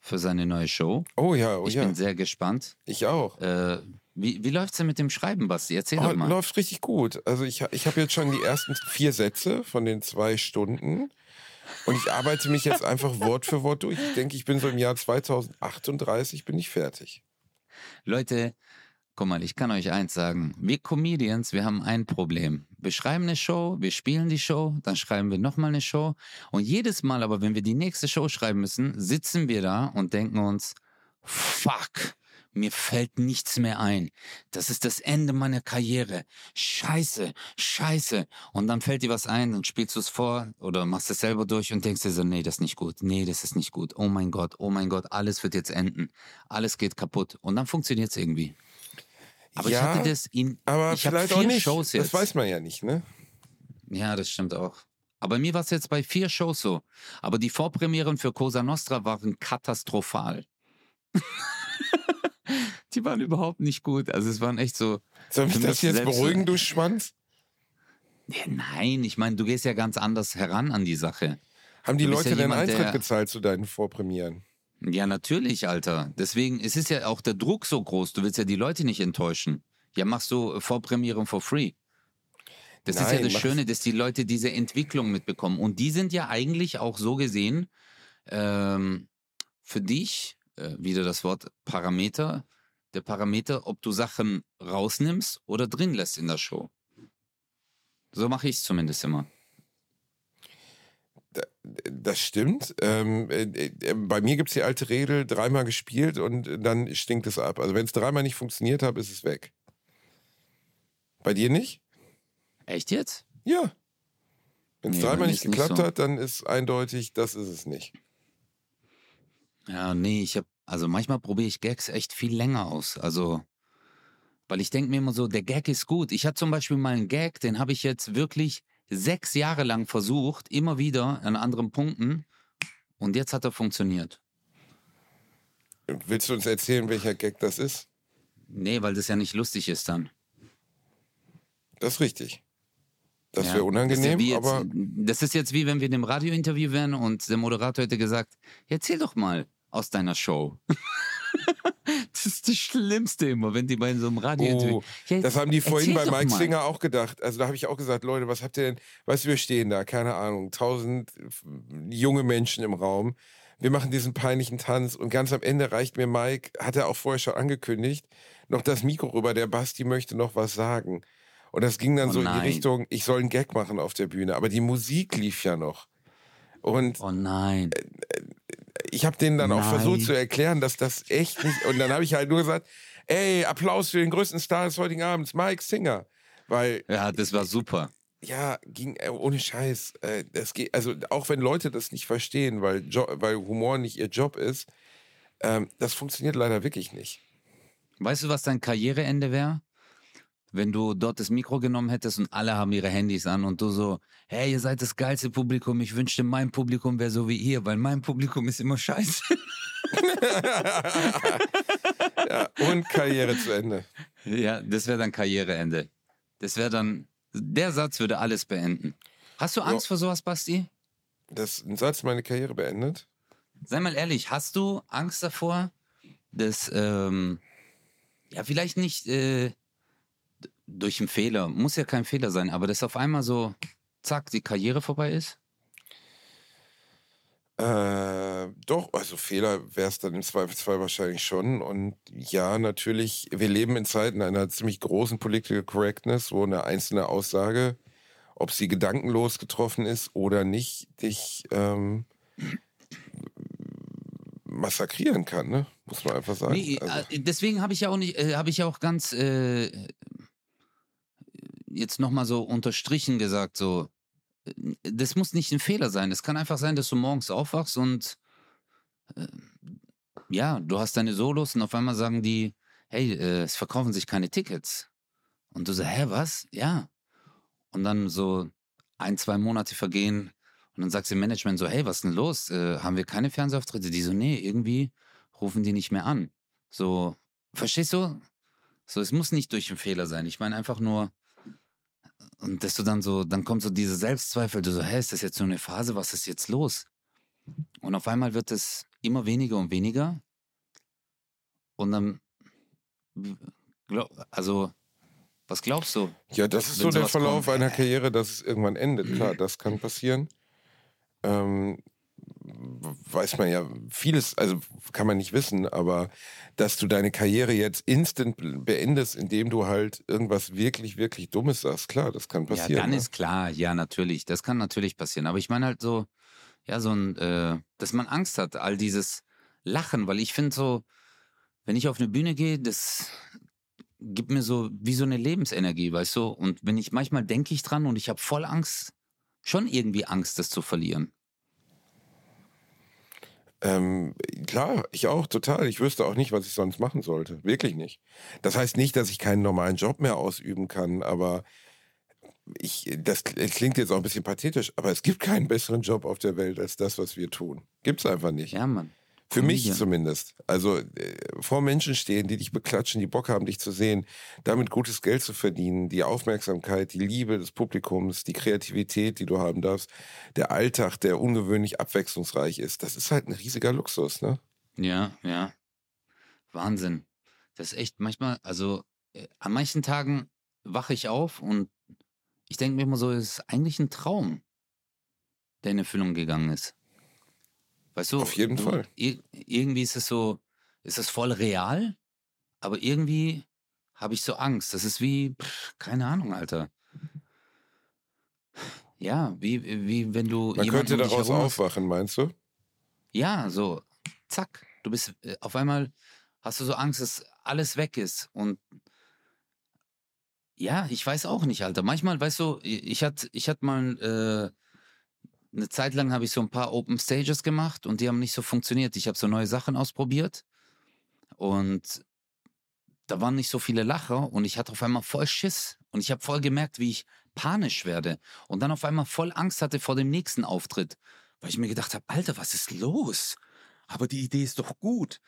für seine neue Show.
Oh ja, oh
ich
ja.
bin sehr gespannt.
Ich auch.
Äh, wie wie läuft es denn mit dem Schreiben, Basti? Erzähl
Oh,
doch mal.
läuft richtig gut. Also ich, ich habe jetzt schon die ersten vier Sätze von den zwei Stunden. Und ich arbeite mich jetzt einfach Wort für Wort durch. Ich denke, ich bin so im Jahr 2038 bin ich fertig.
Leute, guck mal, ich kann euch eins sagen. Wir Comedians, wir haben ein Problem. Wir schreiben eine Show, wir spielen die Show, dann schreiben wir nochmal eine Show. Und jedes Mal aber, wenn wir die nächste Show schreiben müssen, sitzen wir da und denken uns, fuck, mir fällt nichts mehr ein. Das ist das Ende meiner Karriere. Scheiße, scheiße. Und dann fällt dir was ein, dann spielst du es vor oder machst es selber durch und denkst dir so, nee, das ist nicht gut. Nee, das ist nicht gut. Oh mein Gott, oh mein Gott, alles wird jetzt enden. Alles geht kaputt. Und dann funktioniert es irgendwie. Aber
Ja,
ich hatte das in
Aber
ich
vielleicht
vier
auch nicht.
Shows jetzt.
Das weiß man ja nicht, ne?
Ja, das stimmt auch. Aber mir war es jetzt bei vier Shows so. Aber die Vorpremieren für Cosa Nostra waren katastrophal. die waren überhaupt nicht gut. Also es waren echt so.
Soll mich
Für
das jetzt beruhigen, du Schwanz?
Nee, nein, ich meine, du gehst ja ganz anders heran an die Sache.
Haben die
Du
Leute
ja
denn Eintritt
der-
gezahlt zu deinen Vorpremieren?
Ja, natürlich, Alter. Deswegen, es ist ja auch der Druck so groß. Du willst ja die Leute nicht enttäuschen. Ja, machst du äh, Vorpremieren for free. Das ist ja
Nein,
das Schöne, dass die Leute diese Entwicklung mitbekommen. Und die sind ja eigentlich auch so gesehen ähm, für dich, äh, wieder das Wort Parameter, der Parameter, ob du Sachen rausnimmst oder drin lässt in der Show. So mache ich es zumindest immer.
Das stimmt. Ähm, äh, äh, bei mir gibt es die alte Regel, dreimal gespielt und dann stinkt es ab. Also wenn es dreimal nicht funktioniert hat, ist es weg. Bei dir nicht?
Echt jetzt?
Ja. Wenn es
Nee,
dreimal nicht
ist nicht
geklappt
so.
hat, dann ist eindeutig, das ist es nicht.
Ja, nee, ich habe, also manchmal probiere ich Gags echt viel länger aus. Also, weil ich denke mir immer so, der Gag ist gut. Ich hatte zum Beispiel mal einen Gag, den habe ich jetzt wirklich sechs Jahre lang versucht, immer wieder an anderen Punkten. Und jetzt hat er funktioniert.
Willst du uns erzählen, welcher Gag das ist?
Nee, weil das ja nicht lustig ist dann.
Das ist richtig. Das
Ja,
wäre unangenehm,
das ist ja wie
aber
jetzt, Das ist jetzt wie wenn wir in dem Radiointerview wären und der Moderator hätte gesagt, "Ja, erzähl doch mal aus deiner Show. das ist das Schlimmste immer, wenn die bei so einem Radiointerview.
Oh,
Ja,
das haben die vorhin bei Mike. Singer auch gedacht. Also da habe ich auch gesagt, Leute, was habt ihr denn? Weißt du, wir stehen da, keine Ahnung, tausend junge Menschen im Raum. Wir machen diesen peinlichen Tanz und ganz am Ende reicht mir Mike, hat er auch vorher schon angekündigt, noch das Mikro rüber. Der Basti möchte noch was sagen. Und das ging dann
Oh
so in
nein.
die Richtung, ich soll einen Gag machen auf der Bühne. Aber die Musik lief ja noch. Und
Oh nein.
Ich habe denen dann auch
Nein.
versucht zu erklären, dass das echt nicht. Und dann habe ich halt nur gesagt, ey, Applaus für den größten Star des heutigen Abends, Mike Singer. Weil,
Ja, das war super.
ja, ging äh, ohne Scheiß. Äh, das geht, also auch wenn Leute das nicht verstehen, weil, jo weil Humor nicht ihr Job ist, ähm, das funktioniert leider wirklich nicht.
Weißt du, was dein Karriereende wäre? Wenn du dort das Mikro genommen hättest und alle haben ihre Handys an und du so, hey, ihr seid das geilste Publikum, ich wünschte, mein Publikum wäre so wie ihr, weil mein Publikum ist immer scheiße.
ja, und Karriere zu Ende.
ja, das wäre dann Karriereende. Das wäre dann, der Satz würde alles beenden. Hast du Angst vor sowas, Basti?
Das ist ein Satz meine Karriere beendet.
Sei mal ehrlich, hast du Angst davor, dass, ähm, ja, vielleicht nicht äh, durch einen Fehler, muss ja kein Fehler sein, aber dass auf einmal so, zack, die Karriere vorbei ist?
Äh, doch, also Fehler wäre es dann im Zweifelsfall wahrscheinlich schon. Und ja, natürlich, wir leben in Zeiten einer ziemlich großen Political Correctness, wo eine einzelne Aussage, ob sie gedankenlos getroffen ist oder nicht, dich ähm, massakrieren kann, ne? Muss man einfach sagen.
Nee,
also,
äh, deswegen habe ich ja auch nicht, äh, habe ich ja auch ganz äh, jetzt nochmal so unterstrichen gesagt, so, äh, das muss nicht ein Fehler sein. Es kann einfach sein, dass du morgens aufwachst und äh, ja, du hast deine Solos und auf einmal sagen die, hey, äh, es verkaufen sich keine Tickets. Und du so, hä, was? Ja. Und dann so ein, zwei Monate vergehen und dann sagst du im Management so, hey, was ist denn los? Äh, haben wir keine Fernsehauftritte? Die so, nee, irgendwie rufen die nicht mehr an. So, verstehst du? So, es muss nicht durch einen Fehler sein. Ich meine einfach nur, und dass du dann so, dann kommt so diese Selbstzweifel, du so, hä, ist das jetzt so eine Phase, was ist jetzt los? Und auf einmal wird es immer weniger und weniger. Und dann, also, was glaubst du?
ja, das ist so der Verlauf
kommt,
einer Karriere, dass es irgendwann endet. Klar, das kann passieren. Ähm, weiß man ja vieles, also kann man nicht wissen, aber dass du deine Karriere jetzt instant beendest, indem du halt irgendwas wirklich, wirklich Dummes sagst, klar, das kann passieren.
Ja, dann
ne?
ist klar, ja, natürlich. Das kann natürlich passieren. Aber ich meine halt so, ja, so ein, äh, dass man Angst hat, all dieses Lachen, weil ich finde so, wenn ich auf eine Bühne gehe, das gibt mir so wie so eine Lebensenergie, weißt du? Und wenn ich manchmal denke ich dran und ich habe voll Angst, schon irgendwie Angst, das zu verlieren.
Ähm, klar, ich auch, total. Ich wüsste auch nicht, was ich sonst machen sollte. Wirklich nicht. Das heißt nicht, dass ich keinen normalen Job mehr ausüben kann, aber ich, das klingt jetzt auch ein bisschen pathetisch, aber es gibt keinen besseren Job auf der Welt als das, was wir tun. Gibt's einfach nicht.
Ja, Mann.
Für mich
Comedian.
zumindest. Also äh, vor Menschen stehen, die dich beklatschen, die Bock haben, dich zu sehen, damit gutes Geld zu verdienen, die Aufmerksamkeit, die Liebe des Publikums, die Kreativität, die du haben darfst, der Alltag, der ungewöhnlich abwechslungsreich ist, das ist halt ein riesiger Luxus, ne?
Ja, ja. Wahnsinn. Das ist echt manchmal, also äh, an manchen Tagen wache ich auf und ich denke mir immer so, es ist eigentlich ein Traum, der in Erfüllung gegangen ist. Weißt du?
Auf jeden
du,
Fall.
Ir irgendwie ist es so, ist es voll real, aber irgendwie habe ich so Angst. Das ist wie, pff, keine Ahnung, Alter. Ja, wie, wie wenn du
Man könnte
um
daraus aufwachen, meinst du?
ja, so, zack. Du bist, äh, auf einmal hast du so Angst, dass alles weg ist. Und ja, ich weiß auch nicht, Alter. Manchmal, weißt du, ich hatte ich hatte mal äh, eine Zeit lang habe ich so ein paar Open Stages gemacht und die haben nicht so funktioniert. Ich habe so neue Sachen ausprobiert und da waren nicht so viele Lacher und ich hatte auf einmal voll Schiss und ich habe voll gemerkt, wie ich panisch werde und dann auf einmal voll Angst hatte vor dem nächsten Auftritt, weil ich mir gedacht habe, Alter, was ist los? Aber die Idee ist doch gut.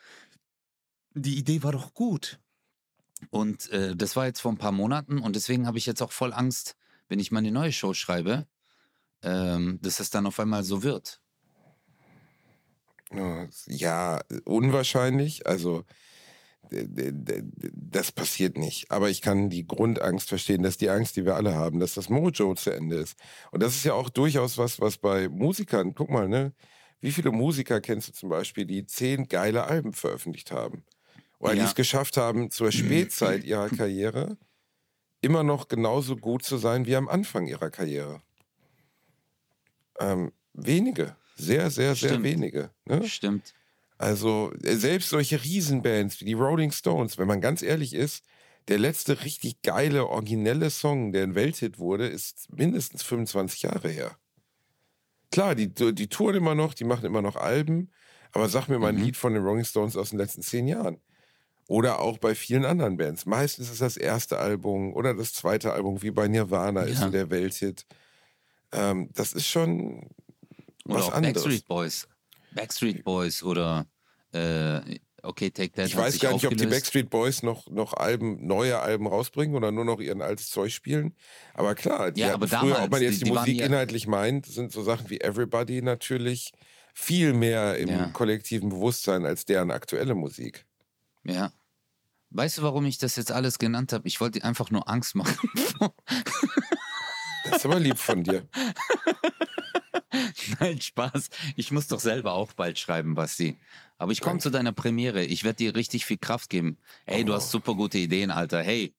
Die Idee war doch gut. Und äh, das war jetzt vor ein paar Monaten und deswegen habe ich jetzt auch voll Angst, wenn ich meine neue Show schreibe, ähm, dass es dann auf einmal so wird.
Ja, unwahrscheinlich. Also das passiert nicht. Aber ich kann die Grundangst verstehen, dass die Angst, die wir alle haben, dass das Mojo zu Ende ist. Und das ist ja auch durchaus was, was bei Musikern, guck mal, ne? Wie viele Musiker kennst du zum Beispiel, die zehn geile Alben veröffentlicht haben? Oder die
Ja.
es geschafft haben, zur Spätzeit ihrer Karriere immer noch genauso gut zu sein wie am Anfang ihrer Karriere. Ähm, wenige. Sehr, sehr, sehr
Stimmt.
wenige. Ne?
Stimmt.
Also äh, selbst solche Riesenbands wie die Rolling Stones, wenn man ganz ehrlich ist, der letzte richtig geile, originelle Song, der ein Welthit wurde, ist mindestens 25 Jahre her. Klar, die, die touren immer noch, die machen immer noch Alben, aber sag mir mal ein
Mhm.
Lied von den Rolling Stones aus den letzten zehn Jahren. Oder auch bei vielen anderen Bands. Meistens ist das erste Album oder das zweite Album, wie bei Nirvana, ist
Ja.
so der Welthit. Ähm, das ist schon
Oder
was anderes.
Backstreet Boys. Backstreet Boys oder äh, Okay, Take That
Ich weiß gar nicht, ob die. Backstreet Boys noch, noch Alben, neue Alben rausbringen oder nur noch ihren altes Zeug spielen. Aber klar, die
Ja, aber
früher, ob man jetzt
die-
die, Musik
ja-
inhaltlich meint, sind so Sachen wie Everybody natürlich viel mehr im
Ja.
kollektiven Bewusstsein als deren aktuelle Musik.
Ja. Weißt du, warum ich das jetzt alles genannt habe? Ich wollte einfach nur Angst machen.
Das ist aber lieb von dir.
Nein, Spaß. Ich muss doch selber auch bald schreiben, Basti. Aber ich komme zu deiner Premiere. Ich werde dir richtig viel Kraft geben. Hey, du
Oh.
hast super gute Ideen, Alter. Hey,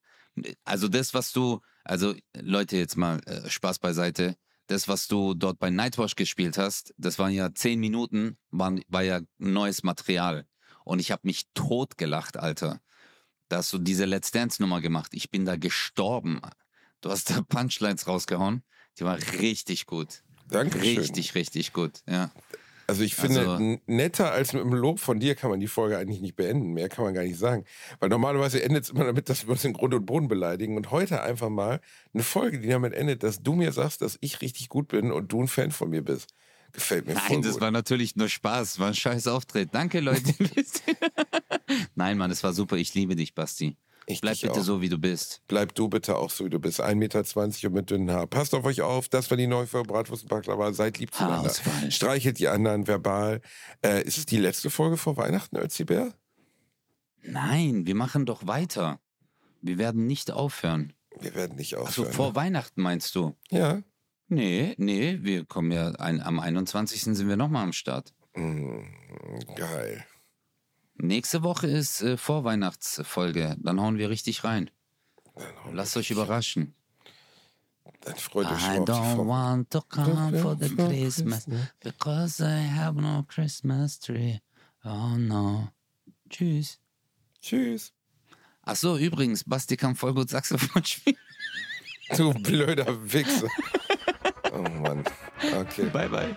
also das, was du, also Leute, jetzt mal äh, Spaß beiseite. Das, was du dort bei Nightwash gespielt hast, das waren ja zehn Minuten, waren, war ja neues Material. Und ich habe mich totgelacht, Alter. Da hast du diese Let's Dance Nummer gemacht. Ich bin da gestorben. Du hast da Punchlines rausgehauen. Die war richtig gut.
Dankeschön.
Richtig, richtig gut, ja.
Also ich finde,
Also-
netter als mit einem Lob von dir kann man die Folge eigentlich nicht beenden. Mehr kann man gar nicht sagen. Weil normalerweise endet es immer damit, dass wir uns in Grund und Boden beleidigen. Und heute einfach mal eine Folge, die damit endet, dass du mir sagst, dass ich richtig gut bin und du ein Fan von mir bist. Gefällt mir
Nein, das
gut.
war natürlich nur Spaß, war ein scheiß Auftritt. Danke, Leute. Nein, Mann, es war super. Ich liebe dich, Basti.
Ich
Bleib bitte
auch.
so, wie du bist.
Bleib du bitte auch so, wie du bist. 1,20 Meter und mit dünnen Haar. Passt auf euch auf. Das war die neue Folge Bratwurst und Baklava. Seid lieb zueinander.
Haarausfall.
Streichelt die anderen verbal. Äh, ist es die letzte Folge vor Weihnachten, Ötzi Bär?
Nein, wir machen doch weiter. Wir werden nicht aufhören.
Wir werden nicht aufhören.
vor Weihnachten meinst du?
ja.
Nee, nee, wir kommen ja, ein, am 21. sind wir nochmal am Start.
Mm, geil.
Nächste Woche ist äh, Vorweihnachtsfolge. Dann hauen wir richtig rein. Lasst euch überraschen.
Dann freut euch
I
schon auf die
don't want to come for the
Christmas.
because I have no Christmas tree. Oh no. Tschüss.
Tschüss.
Ach so, übrigens, Basti kann voll gut Saxophon spielen.
Du blöder Wichser. Oh Mann. Okay.
Bye, bye.